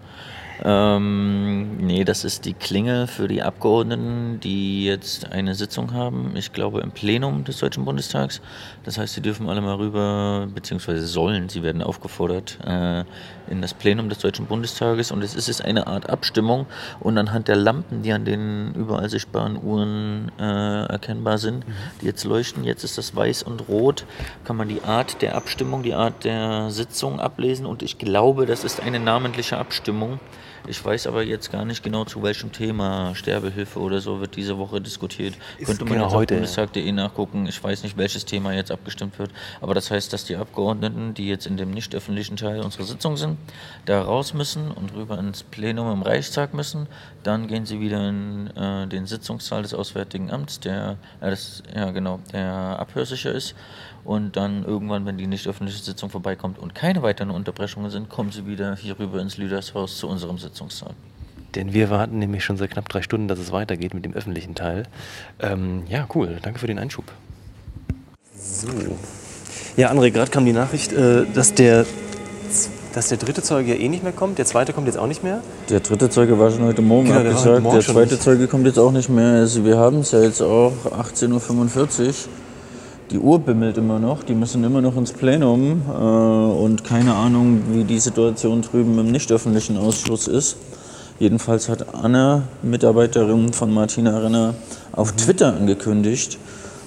Ähm, nee, das ist die Klingel für die Abgeordneten, die jetzt eine Sitzung haben, ich glaube im Plenum des Deutschen Bundestags. Das heißt, sie dürfen alle mal rüber, beziehungsweise sollen, sie werden aufgefordert, äh, in das Plenum des Deutschen Bundestages. Und es ist jetzt eine Art Abstimmung. Und anhand der Lampen, die an den überall sichtbaren Uhren äh, erkennbar sind, die jetzt leuchten, jetzt ist das weiß und rot, kann man die Art der Abstimmung, die Art der Sitzung ablesen. Und ich glaube, das ist eine namentliche Abstimmung. Ich weiß aber jetzt gar nicht genau, zu welchem Thema Sterbehilfe oder so wird diese Woche diskutiert. Ist Könnte man genau auf heute, ja. bundestag.de nachgucken. Ich weiß nicht, welches Thema jetzt abgestimmt wird. Aber das heißt, dass die Abgeordneten, die jetzt in dem nicht öffentlichen Teil unserer Sitzung sind, da raus müssen und rüber ins Plenum im Reichstag müssen. Dann gehen sie wieder in äh, den Sitzungssaal des Auswärtigen Amts, der, äh, das, ja, genau, der abhörsicher ist. Und dann irgendwann, wenn die nicht öffentliche Sitzung vorbeikommt und keine weiteren Unterbrechungen sind, kommen sie wieder hier rüber ins Lüdershaus zu unserem Sitzungssaal. Denn wir warten nämlich schon seit knapp drei Stunden, dass es weitergeht mit dem öffentlichen Teil. Ähm, ja, cool. Danke für den Einschub. So. Ja, André, gerade kam die Nachricht, äh, dass, der, dass der dritte Zeuge ja eh nicht mehr kommt. Der zweite kommt jetzt auch nicht mehr. Der dritte Zeuge war schon heute Morgen Genau, der abgesagt. Morgen Der schon zweite. Zeuge kommt jetzt auch nicht mehr. Also wir haben es ja jetzt auch 18.45 Uhr. Die Uhr bimmelt immer noch. Die müssen immer noch ins Plenum. Äh, und keine Ahnung, wie die Situation drüben im nicht öffentlichen Ausschuss ist. Jedenfalls hat Anna, Mitarbeiterin von Martina Renner, auf Twitter angekündigt,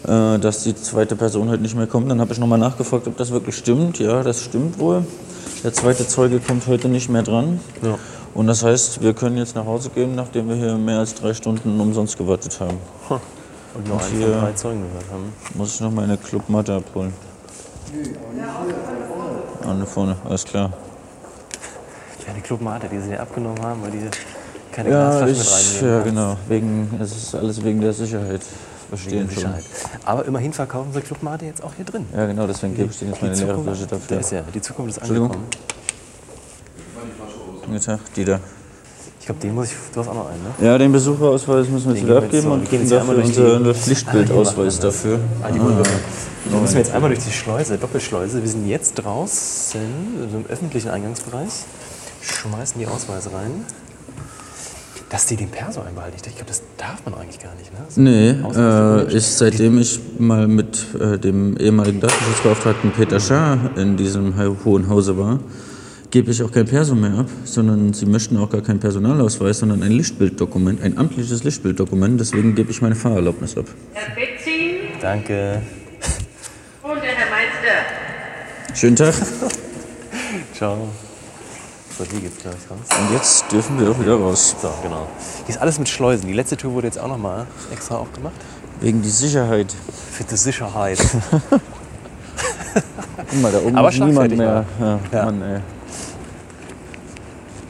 äh, dass die zweite Person heute nicht mehr kommt. Dann habe ich nochmal nachgefragt, ob das wirklich stimmt. Ja, das stimmt wohl. Der zweite Zeuge kommt heute nicht mehr dran. Ja. Und das heißt, wir können jetzt nach Hause gehen, nachdem wir hier mehr als drei Stunden umsonst gewartet haben. Und noch Und hier- von drei Zeugen gehört haben. Muss ich noch meine Clubmatte abholen? An vorne, alles klar. Ja, die Clubmate, die sie ja abgenommen haben, weil die keine Ja, Glasflaschen mit ich, reinnehmen. ja genau. Wegen, es ist alles wegen der Sicherheit. Verstehen schon. Aber immerhin verkaufen sie Clubmate jetzt auch hier drin. Ja, genau, deswegen gebe ich denen jetzt meine leere Flasche Da dafür. ist ja, die Zukunft ist Entschuldigung. angekommen. Guten Tag, Dieter. Ich glaube, den muss ich. Du hast auch noch einen, ne? Ja, den Besucherausweis müssen wir jetzt wieder abgeben und kriegen dafür einmal durch die- unseren Lichtbildausweis dafür. Ah, die wurden wirklich. Da müssen wir jetzt einmal durch die Schleuse, Doppelschleuse. Wir sind jetzt draußen, also im öffentlichen Eingangsbereich. Schmeißen die Ausweise rein. Dass die den Perso einbehalten. Ich glaube, das darf man eigentlich gar nicht, ne? So Nee, äh, ich, seitdem ich mal mit äh, dem ehemaligen Datenschutzbeauftragten Peter Schaar in diesem Ho- Hohen Hause war, gebe ich auch kein Perso mehr ab, sondern sie möchten auch gar keinen Personalausweis, sondern ein Lichtbilddokument, ein amtliches Lichtbilddokument. Deswegen gebe ich meine Fahrerlaubnis ab. Herr Betzin Danke. und der Herr Meister. Schönen Tag. Ciao. So, hier geht's gleich raus. Und jetzt dürfen wir auch wieder raus. So, genau. Hier ist alles mit Schleusen. Die letzte Tür wurde jetzt auch nochmal extra aufgemacht. Wegen die Sicherheit. Für die Sicherheit. Guck mal, da oben Aber ist niemand mehr. Ja, Ja. Mann, ey.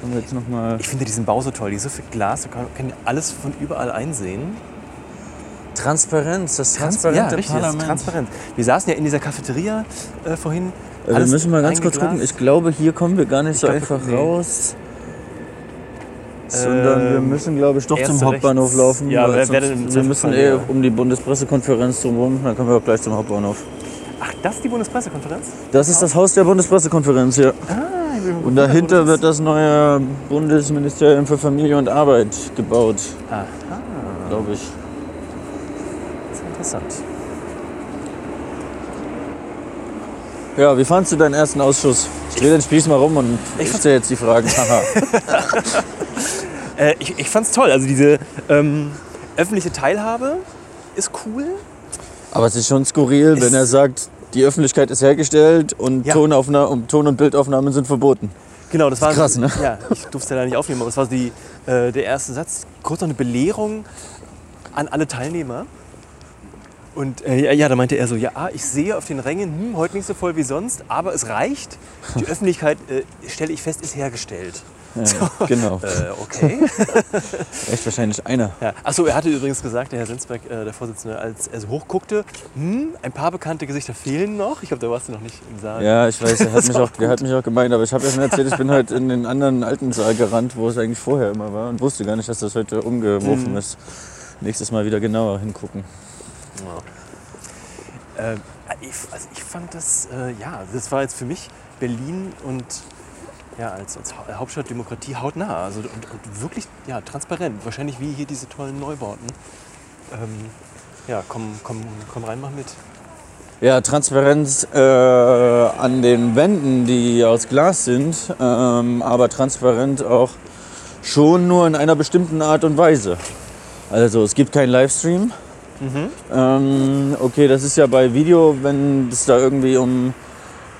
Können wir jetzt noch mal Ich finde diesen Bau so toll. Die ist so viel Glas, du kann- kann alles von überall einsehen. Transparenz, das Trans- transparente ja, richtig, Parlament. transparent. Wir saßen ja in dieser Cafeteria äh, vorhin. Äh, Wir müssen mal ganz kurz gucken. Ich glaube, hier kommen wir gar nicht so glaub, einfach nee. raus. Sondern wir Ähm, müssen, glaube ich, doch zum Hauptbahnhof rechts. laufen. Ja, wer- wer denn wir müssen eh näher? um die Bundespressekonferenz drumherum. Dann kommen wir auch gleich zum Hauptbahnhof. Ach, das ist die Bundespressekonferenz? Das ist das Haus der Bundespressekonferenz, ja. Und dahinter wird das neue Bundesministerium für Familie und Arbeit gebaut, Aha, glaube ich. das ist interessant. Ja, wie fandst du deinen ersten Ausschuss? Ich drehe den Spieß mal rum und ich stelle jetzt die Fragen. Äh, ich ich fand's toll. Also diese ähm, öffentliche Teilhabe ist cool. Aber es ist schon skurril, wenn er sagt, die Öffentlichkeit ist hergestellt und Ja. Tonaufna und Ton- und Bildaufnahmen sind verboten. Genau, das war krass, ne? Ja, ich durfte es ja da nicht aufnehmen, aber das war die, äh, der erste Satz. Kurz noch eine Belehrung an alle Teilnehmer. Und äh, ja, ja, da meinte er so, ja, ah, ich sehe auf den Rängen, hm, heute nicht so voll wie sonst, aber es reicht. Die Öffentlichkeit, äh, stelle ich fest, ist hergestellt. Ja, genau. Äh, okay. Echt wahrscheinlich einer. Ja. Achso, er hatte übrigens gesagt, der Herr Sinsberg, äh, der Vorsitzende, als er so hochguckte, hm, ein paar bekannte Gesichter fehlen noch. Ich glaube, da warst du noch nicht im Saal. Ja, ich weiß, er hat, mich auch, er hat mich auch gemeint, aber ich habe ja schon erzählt, ich bin heute in den anderen alten Saal gerannt, wo es eigentlich vorher immer war und wusste gar nicht, dass das heute umgeworfen Mhm. ist. nächstes Mal wieder genauer hingucken. Ja. Äh, ich, also ich fand das, äh, ja, das war jetzt für mich Berlin und ja, als, als Hauptstadt Demokratie hautnah. Also und, und wirklich ja, transparent. Wahrscheinlich wie hier diese tollen Neubauten. Ähm, ja, komm, komm, komm rein, mach mit. Ja, Transparenz äh, an den Wänden, die aus Glas sind, ähm, aber transparent auch schon nur in einer bestimmten Art und Weise. Also es gibt keinen Livestream. Mhm. Ähm, okay, das ist ja bei Video, wenn es da irgendwie um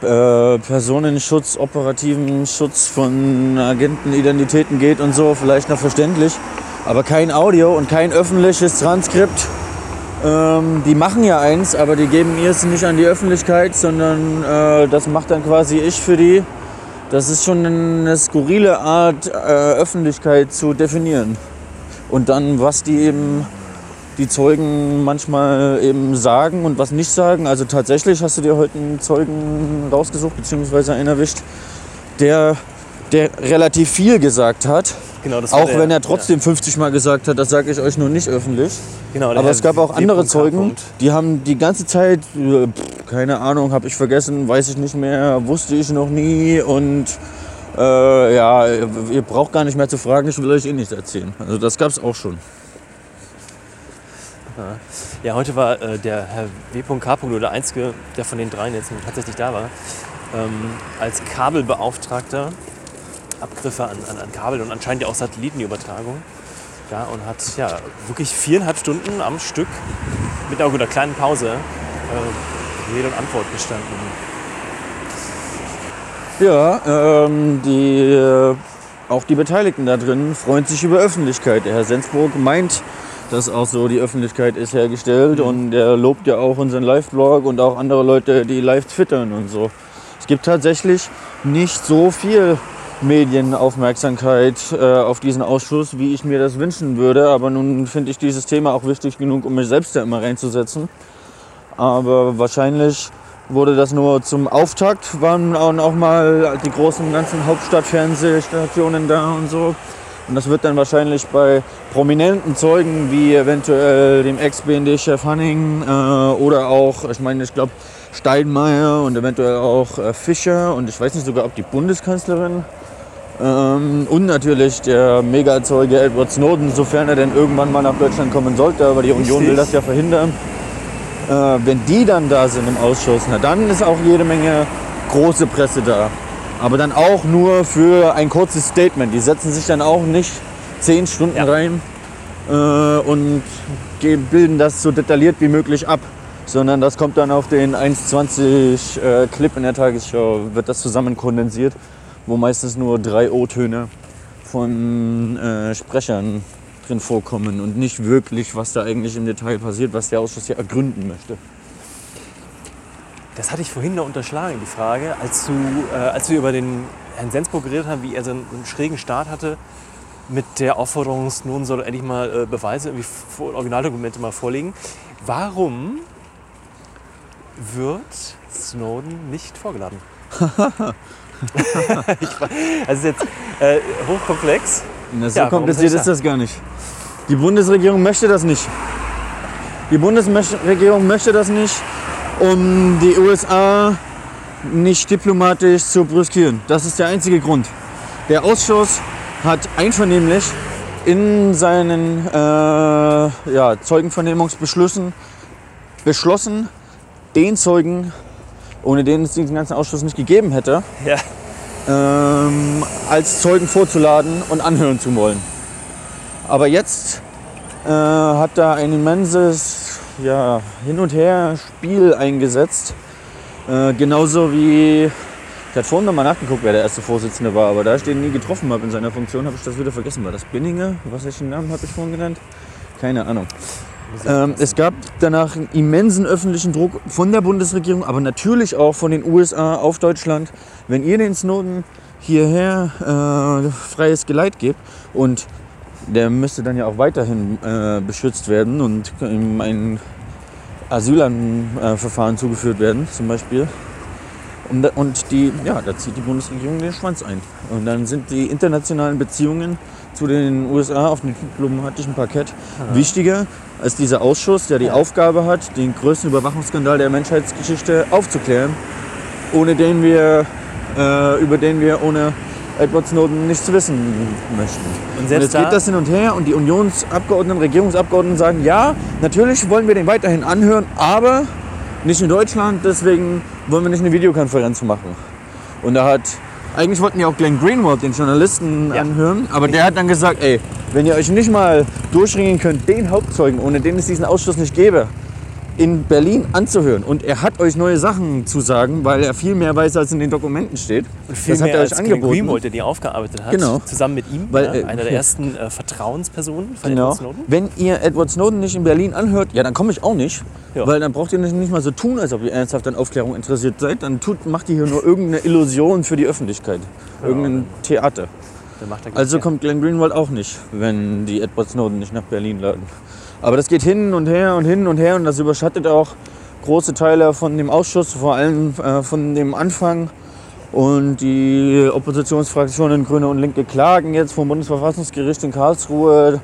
äh, Personenschutz, operativen Schutz von Agentenidentitäten geht und so, vielleicht noch verständlich. Aber kein Audio und kein öffentliches Transkript. Ähm, die machen ja eins, aber die geben ihr es nicht an die Öffentlichkeit, sondern äh, das macht dann quasi ich für die. Das ist schon eine skurrile Art, äh, Öffentlichkeit zu definieren. Und dann, was die eben die Zeugen manchmal eben sagen und was nicht sagen. Also tatsächlich hast du dir heute einen Zeugen rausgesucht, beziehungsweise einen erwischt, der, der relativ viel gesagt hat. Genau, das Auch der- wenn er trotzdem 50 Mal gesagt hat, das sage ich euch nur nicht öffentlich. Genau, Aber es gab auch andere. Zeugen, die haben die ganze Zeit, äh, pff, keine Ahnung, habe ich vergessen, weiß ich nicht mehr, wusste ich noch nie und äh, ja, ihr braucht gar nicht mehr zu fragen, ich will euch eh nichts erzählen. Also das gab es auch schon. Ja. Heute war äh, der Herr W.K. nur der Einzige, der von den dreien jetzt tatsächlich da war. Ähm, als Kabelbeauftragter, Abgriffe an, an, an Kabel und anscheinend ja auch Satellitenübertragung. Ja, und hat ja wirklich viereinhalb Stunden am Stück mit einer, einer kleinen Pause äh, Rede und Antwort gestanden. Ja, ähm, die, äh, auch die Beteiligten da drin freuen sich über Öffentlichkeit. Der Herr Sensburg meint, dass auch so die Öffentlichkeit ist hergestellt und er lobt ja auch unseren Live-Blog und auch andere Leute, die live twittern und so. Es gibt tatsächlich nicht so viel Medienaufmerksamkeit äh, auf diesen Ausschuss, wie ich mir das wünschen würde. Aber nun finde ich dieses Thema auch wichtig genug, um mich selbst da immer reinzusetzen. Aber wahrscheinlich wurde das nur zum Auftakt, waren auch mal die großen ganzen Hauptstadtfernsehstationen da und so. Und das wird dann wahrscheinlich bei prominenten Zeugen wie eventuell dem Ex-BND-Chef Hanning äh, oder auch, ich meine, ich glaube Steinmeier und eventuell auch äh, Fischer und ich weiß nicht sogar, ob die Bundeskanzlerin ähm, und natürlich der Megazeuge Edward Snowden, sofern er denn irgendwann mal nach Deutschland kommen sollte, aber die Union will das ja verhindern. Äh, wenn die dann da sind im Ausschuss, na dann ist auch jede Menge große Presse da. Aber dann auch nur für ein kurzes Statement. Die setzen sich dann auch nicht zehn Stunden rein äh, und bilden das so detailliert wie möglich ab. Sondern das kommt dann auf den 1,20 äh, Clip in der Tagesschau, wird das zusammen kondensiert, wo meistens nur drei O-Töne von äh, Sprechern drin vorkommen und nicht wirklich, was da eigentlich im Detail passiert, was der Ausschuss hier ergründen möchte. Das hatte ich vorhin noch unterschlagen, die Frage, als, du, äh, als wir über den Herrn Sensburg geredet haben, wie er so einen, einen schrägen Start hatte mit der Aufforderung, Snowden soll endlich mal äh, Beweise, irgendwie Originaldokumente mal vorlegen. Warum wird Snowden nicht vorgeladen? ich, war- das ist jetzt äh, hochkomplex. Na, so Ja, kompliziert ist das gar nicht. Die Bundesregierung möchte das nicht. Die Bundesregierung möchte das nicht, um die USA nicht diplomatisch zu brüskieren. Das ist der einzige Grund. Der Ausschuss hat einvernehmlich in seinen äh, ja, Zeugenvernehmungsbeschlüssen beschlossen, den Zeugen, ohne den es diesen ganzen Ausschuss nicht gegeben hätte, Ja. ähm, als Zeugen vorzuladen und anhören zu wollen. Aber jetzt äh, hat da ein immenses ja, Hin- und Her-Spiel eingesetzt. Äh, genauso wie, ich hatte vorhin noch mal nachgeguckt, wer der erste Vorsitzende war, aber da ich den nie getroffen habe in seiner Funktion, habe ich das wieder vergessen. War das Binninger? Was welchen Namen habe ich vorhin genannt? Keine Ahnung. Ähm, es gab danach einen immensen öffentlichen Druck von der Bundesregierung, aber natürlich auch von den USA auf Deutschland. Wenn ihr den Snowden hierher äh, freies Geleit gebt und der müsste dann ja auch weiterhin äh, beschützt werden und ihm ein Asylverfahren zugeführt werden, zum Beispiel. Und, da- und die, ja, da zieht die Bundesregierung den Schwanz ein. Und dann sind die internationalen Beziehungen zu den USA auf dem diplomatischen Parkett wichtiger als dieser Ausschuss, der die Aufgabe hat, den größten Überwachungsskandal der Menschheitsgeschichte aufzuklären, ohne den wir, äh, über den wir ohne Edward Snowden nichts wissen möchten. Und selbst jetzt da- geht das hin und her und die Unionsabgeordneten, Regierungsabgeordneten sagen, ja, natürlich wollen wir den weiterhin anhören, aber nicht in Deutschland, deswegen wollen wir nicht eine Videokonferenz machen. Und da hat, eigentlich wollten ja auch Glenn Greenwald, den Journalisten, anhören, aber der hat dann gesagt, ey, wenn ihr euch nicht mal durchringen könnt, den Hauptzeugen, ohne den es diesen Ausschuss nicht gäbe, in Berlin anzuhören. Und er hat euch neue Sachen zu sagen, weil er viel mehr weiß, als in den Dokumenten steht. Und viel das hat mehr er als euch Glenn angeboten. Greenwald, der die aufgearbeitet hat, Genau. zusammen mit ihm, Weil, ja, äh, einer der ersten äh, Vertrauenspersonen von Genau. Edward Snowden. Wenn ihr Edward Snowden nicht in Berlin anhört, ja, dann komme ich auch nicht. Ja. Weil dann braucht ihr nicht, mal so tun, als ob ihr ernsthaft an Aufklärung interessiert seid. Dann tut, macht ihr hier nur irgendeine Illusion für die Öffentlichkeit. Irgendein Theater. Also kommt Glenn Greenwald auch nicht, wenn die Edward Snowden nicht nach Berlin laden. Aber das geht hin und her und hin und her und das überschattet auch große Teile von dem Ausschuss, vor allem äh, von dem Anfang. Und die Oppositionsfraktionen Grüne und Linke klagen jetzt vom Bundesverfassungsgericht in Karlsruhe,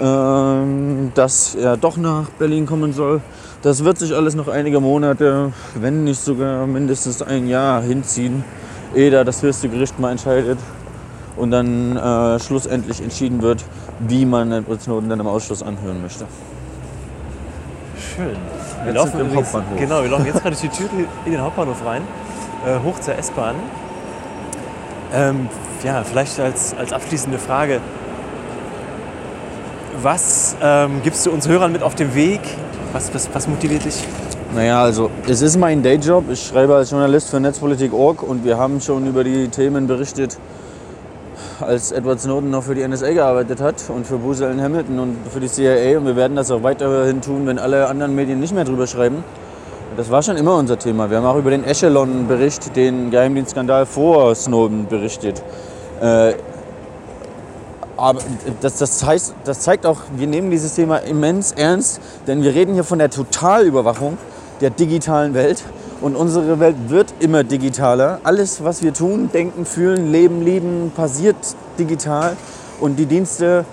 ähm, dass er doch nach Berlin kommen soll. Das wird sich alles noch einige Monate, wenn nicht sogar mindestens ein Jahr hinziehen, ehe da das höchste Gericht mal entscheidet und dann äh, schlussendlich entschieden wird, wie man Edward Snowden dann im Ausschuss anhören möchte. Schön. Wir Jetzt laufen im Hauptbahnhof. Genau, wir laufen jetzt gerade durch die Tür in den Hauptbahnhof rein, äh, hoch zur S-Bahn. Ähm, ja, vielleicht als, als abschließende Frage. Was ähm, gibst du uns Hörern mit auf den Weg? Was, was, was motiviert dich? Naja, also es ist mein Dayjob. Ich schreibe als Journalist für Netzpolitik.org und wir haben schon über die Themen berichtet, als Edward Snowden noch für die NSA gearbeitet hat und für Booz Allen Hamilton und für die CIA und wir werden das auch weiterhin tun, wenn alle anderen Medien nicht mehr drüber schreiben. Das war schon immer unser Thema. Wir haben auch über den Echelon-Bericht, den Geheimdienstskandal vor Snowden berichtet. Äh, aber das, das, heißt, das zeigt auch, wir nehmen dieses Thema immens ernst, denn wir reden hier von der Totalüberwachung der digitalen Welt. Und unsere Welt wird immer digitaler. Alles, was wir tun, denken, fühlen, leben, lieben, passiert digital. Und die Dienste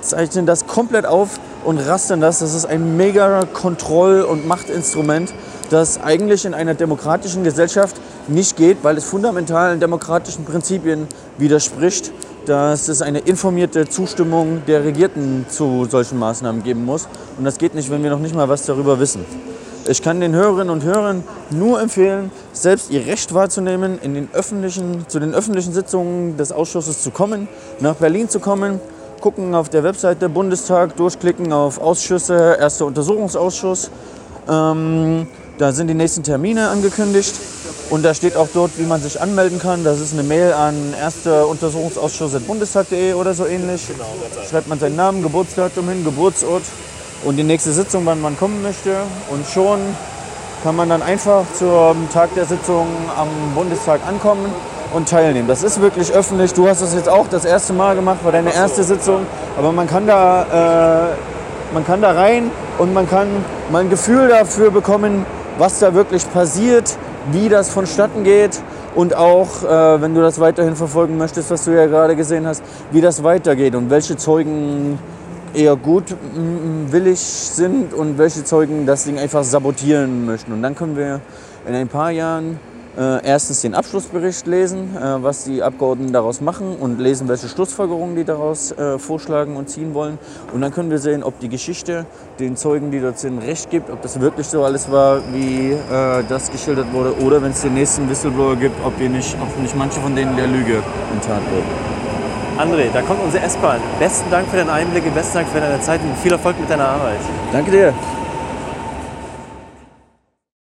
zeichnen das komplett auf und rastern das. Das ist ein mega Kontroll- und Machtinstrument, das eigentlich in einer demokratischen Gesellschaft nicht geht, weil es fundamentalen demokratischen Prinzipien widerspricht, dass es eine informierte Zustimmung der Regierten zu solchen Maßnahmen geben muss. Und das geht nicht, wenn wir noch nicht mal was darüber wissen. Ich kann den Hörerinnen und Hörern nur empfehlen, selbst ihr Recht wahrzunehmen, in den öffentlichen, zu den öffentlichen Sitzungen des Ausschusses zu kommen, nach Berlin zu kommen, gucken auf der Webseite Bundestag, durchklicken auf Ausschüsse, erster Untersuchungsausschuss. Ähm, da sind die nächsten Termine angekündigt und da steht auch dort, wie man sich anmelden kann. Das ist eine Mail an ersteruntersuchungsausschuss.bundestag.de oder so ähnlich. Schreibt man seinen Namen, Geburtsdatum hin, Geburtsort und die nächste Sitzung, wann man kommen möchte. Und schon kann man dann einfach zum Tag der Sitzung am Bundestag ankommen und teilnehmen. Das ist wirklich öffentlich. Du hast das jetzt auch das erste Mal gemacht, war deine erste Sitzung. Aber man kann da, äh, man kann da rein und man kann mal ein Gefühl dafür bekommen, was da wirklich passiert, wie das vonstatten geht und auch, äh, wenn du das weiterhin verfolgen möchtest, was du ja gerade gesehen hast, wie das weitergeht und welche Zeugen eher gut mm, willig sind und welche Zeugen das Ding einfach sabotieren möchten. Und dann können wir in ein paar Jahren äh, erstens den Abschlussbericht lesen, äh, was die Abgeordneten daraus machen und lesen, welche Schlussfolgerungen die daraus äh, vorschlagen und ziehen wollen. Und dann können wir sehen, ob die Geschichte den Zeugen, die dort sind, recht gibt, ob das wirklich so alles war, wie äh, das geschildert wurde, oder wenn es den nächsten Whistleblower gibt, ob, wir nicht, ob nicht manche von denen der Lüge enttarnt wurden. André, da kommt unsere S-Bahn. Besten Dank für deine Einblicke, besten Dank für deine Zeit und viel Erfolg mit deiner Arbeit. Danke dir.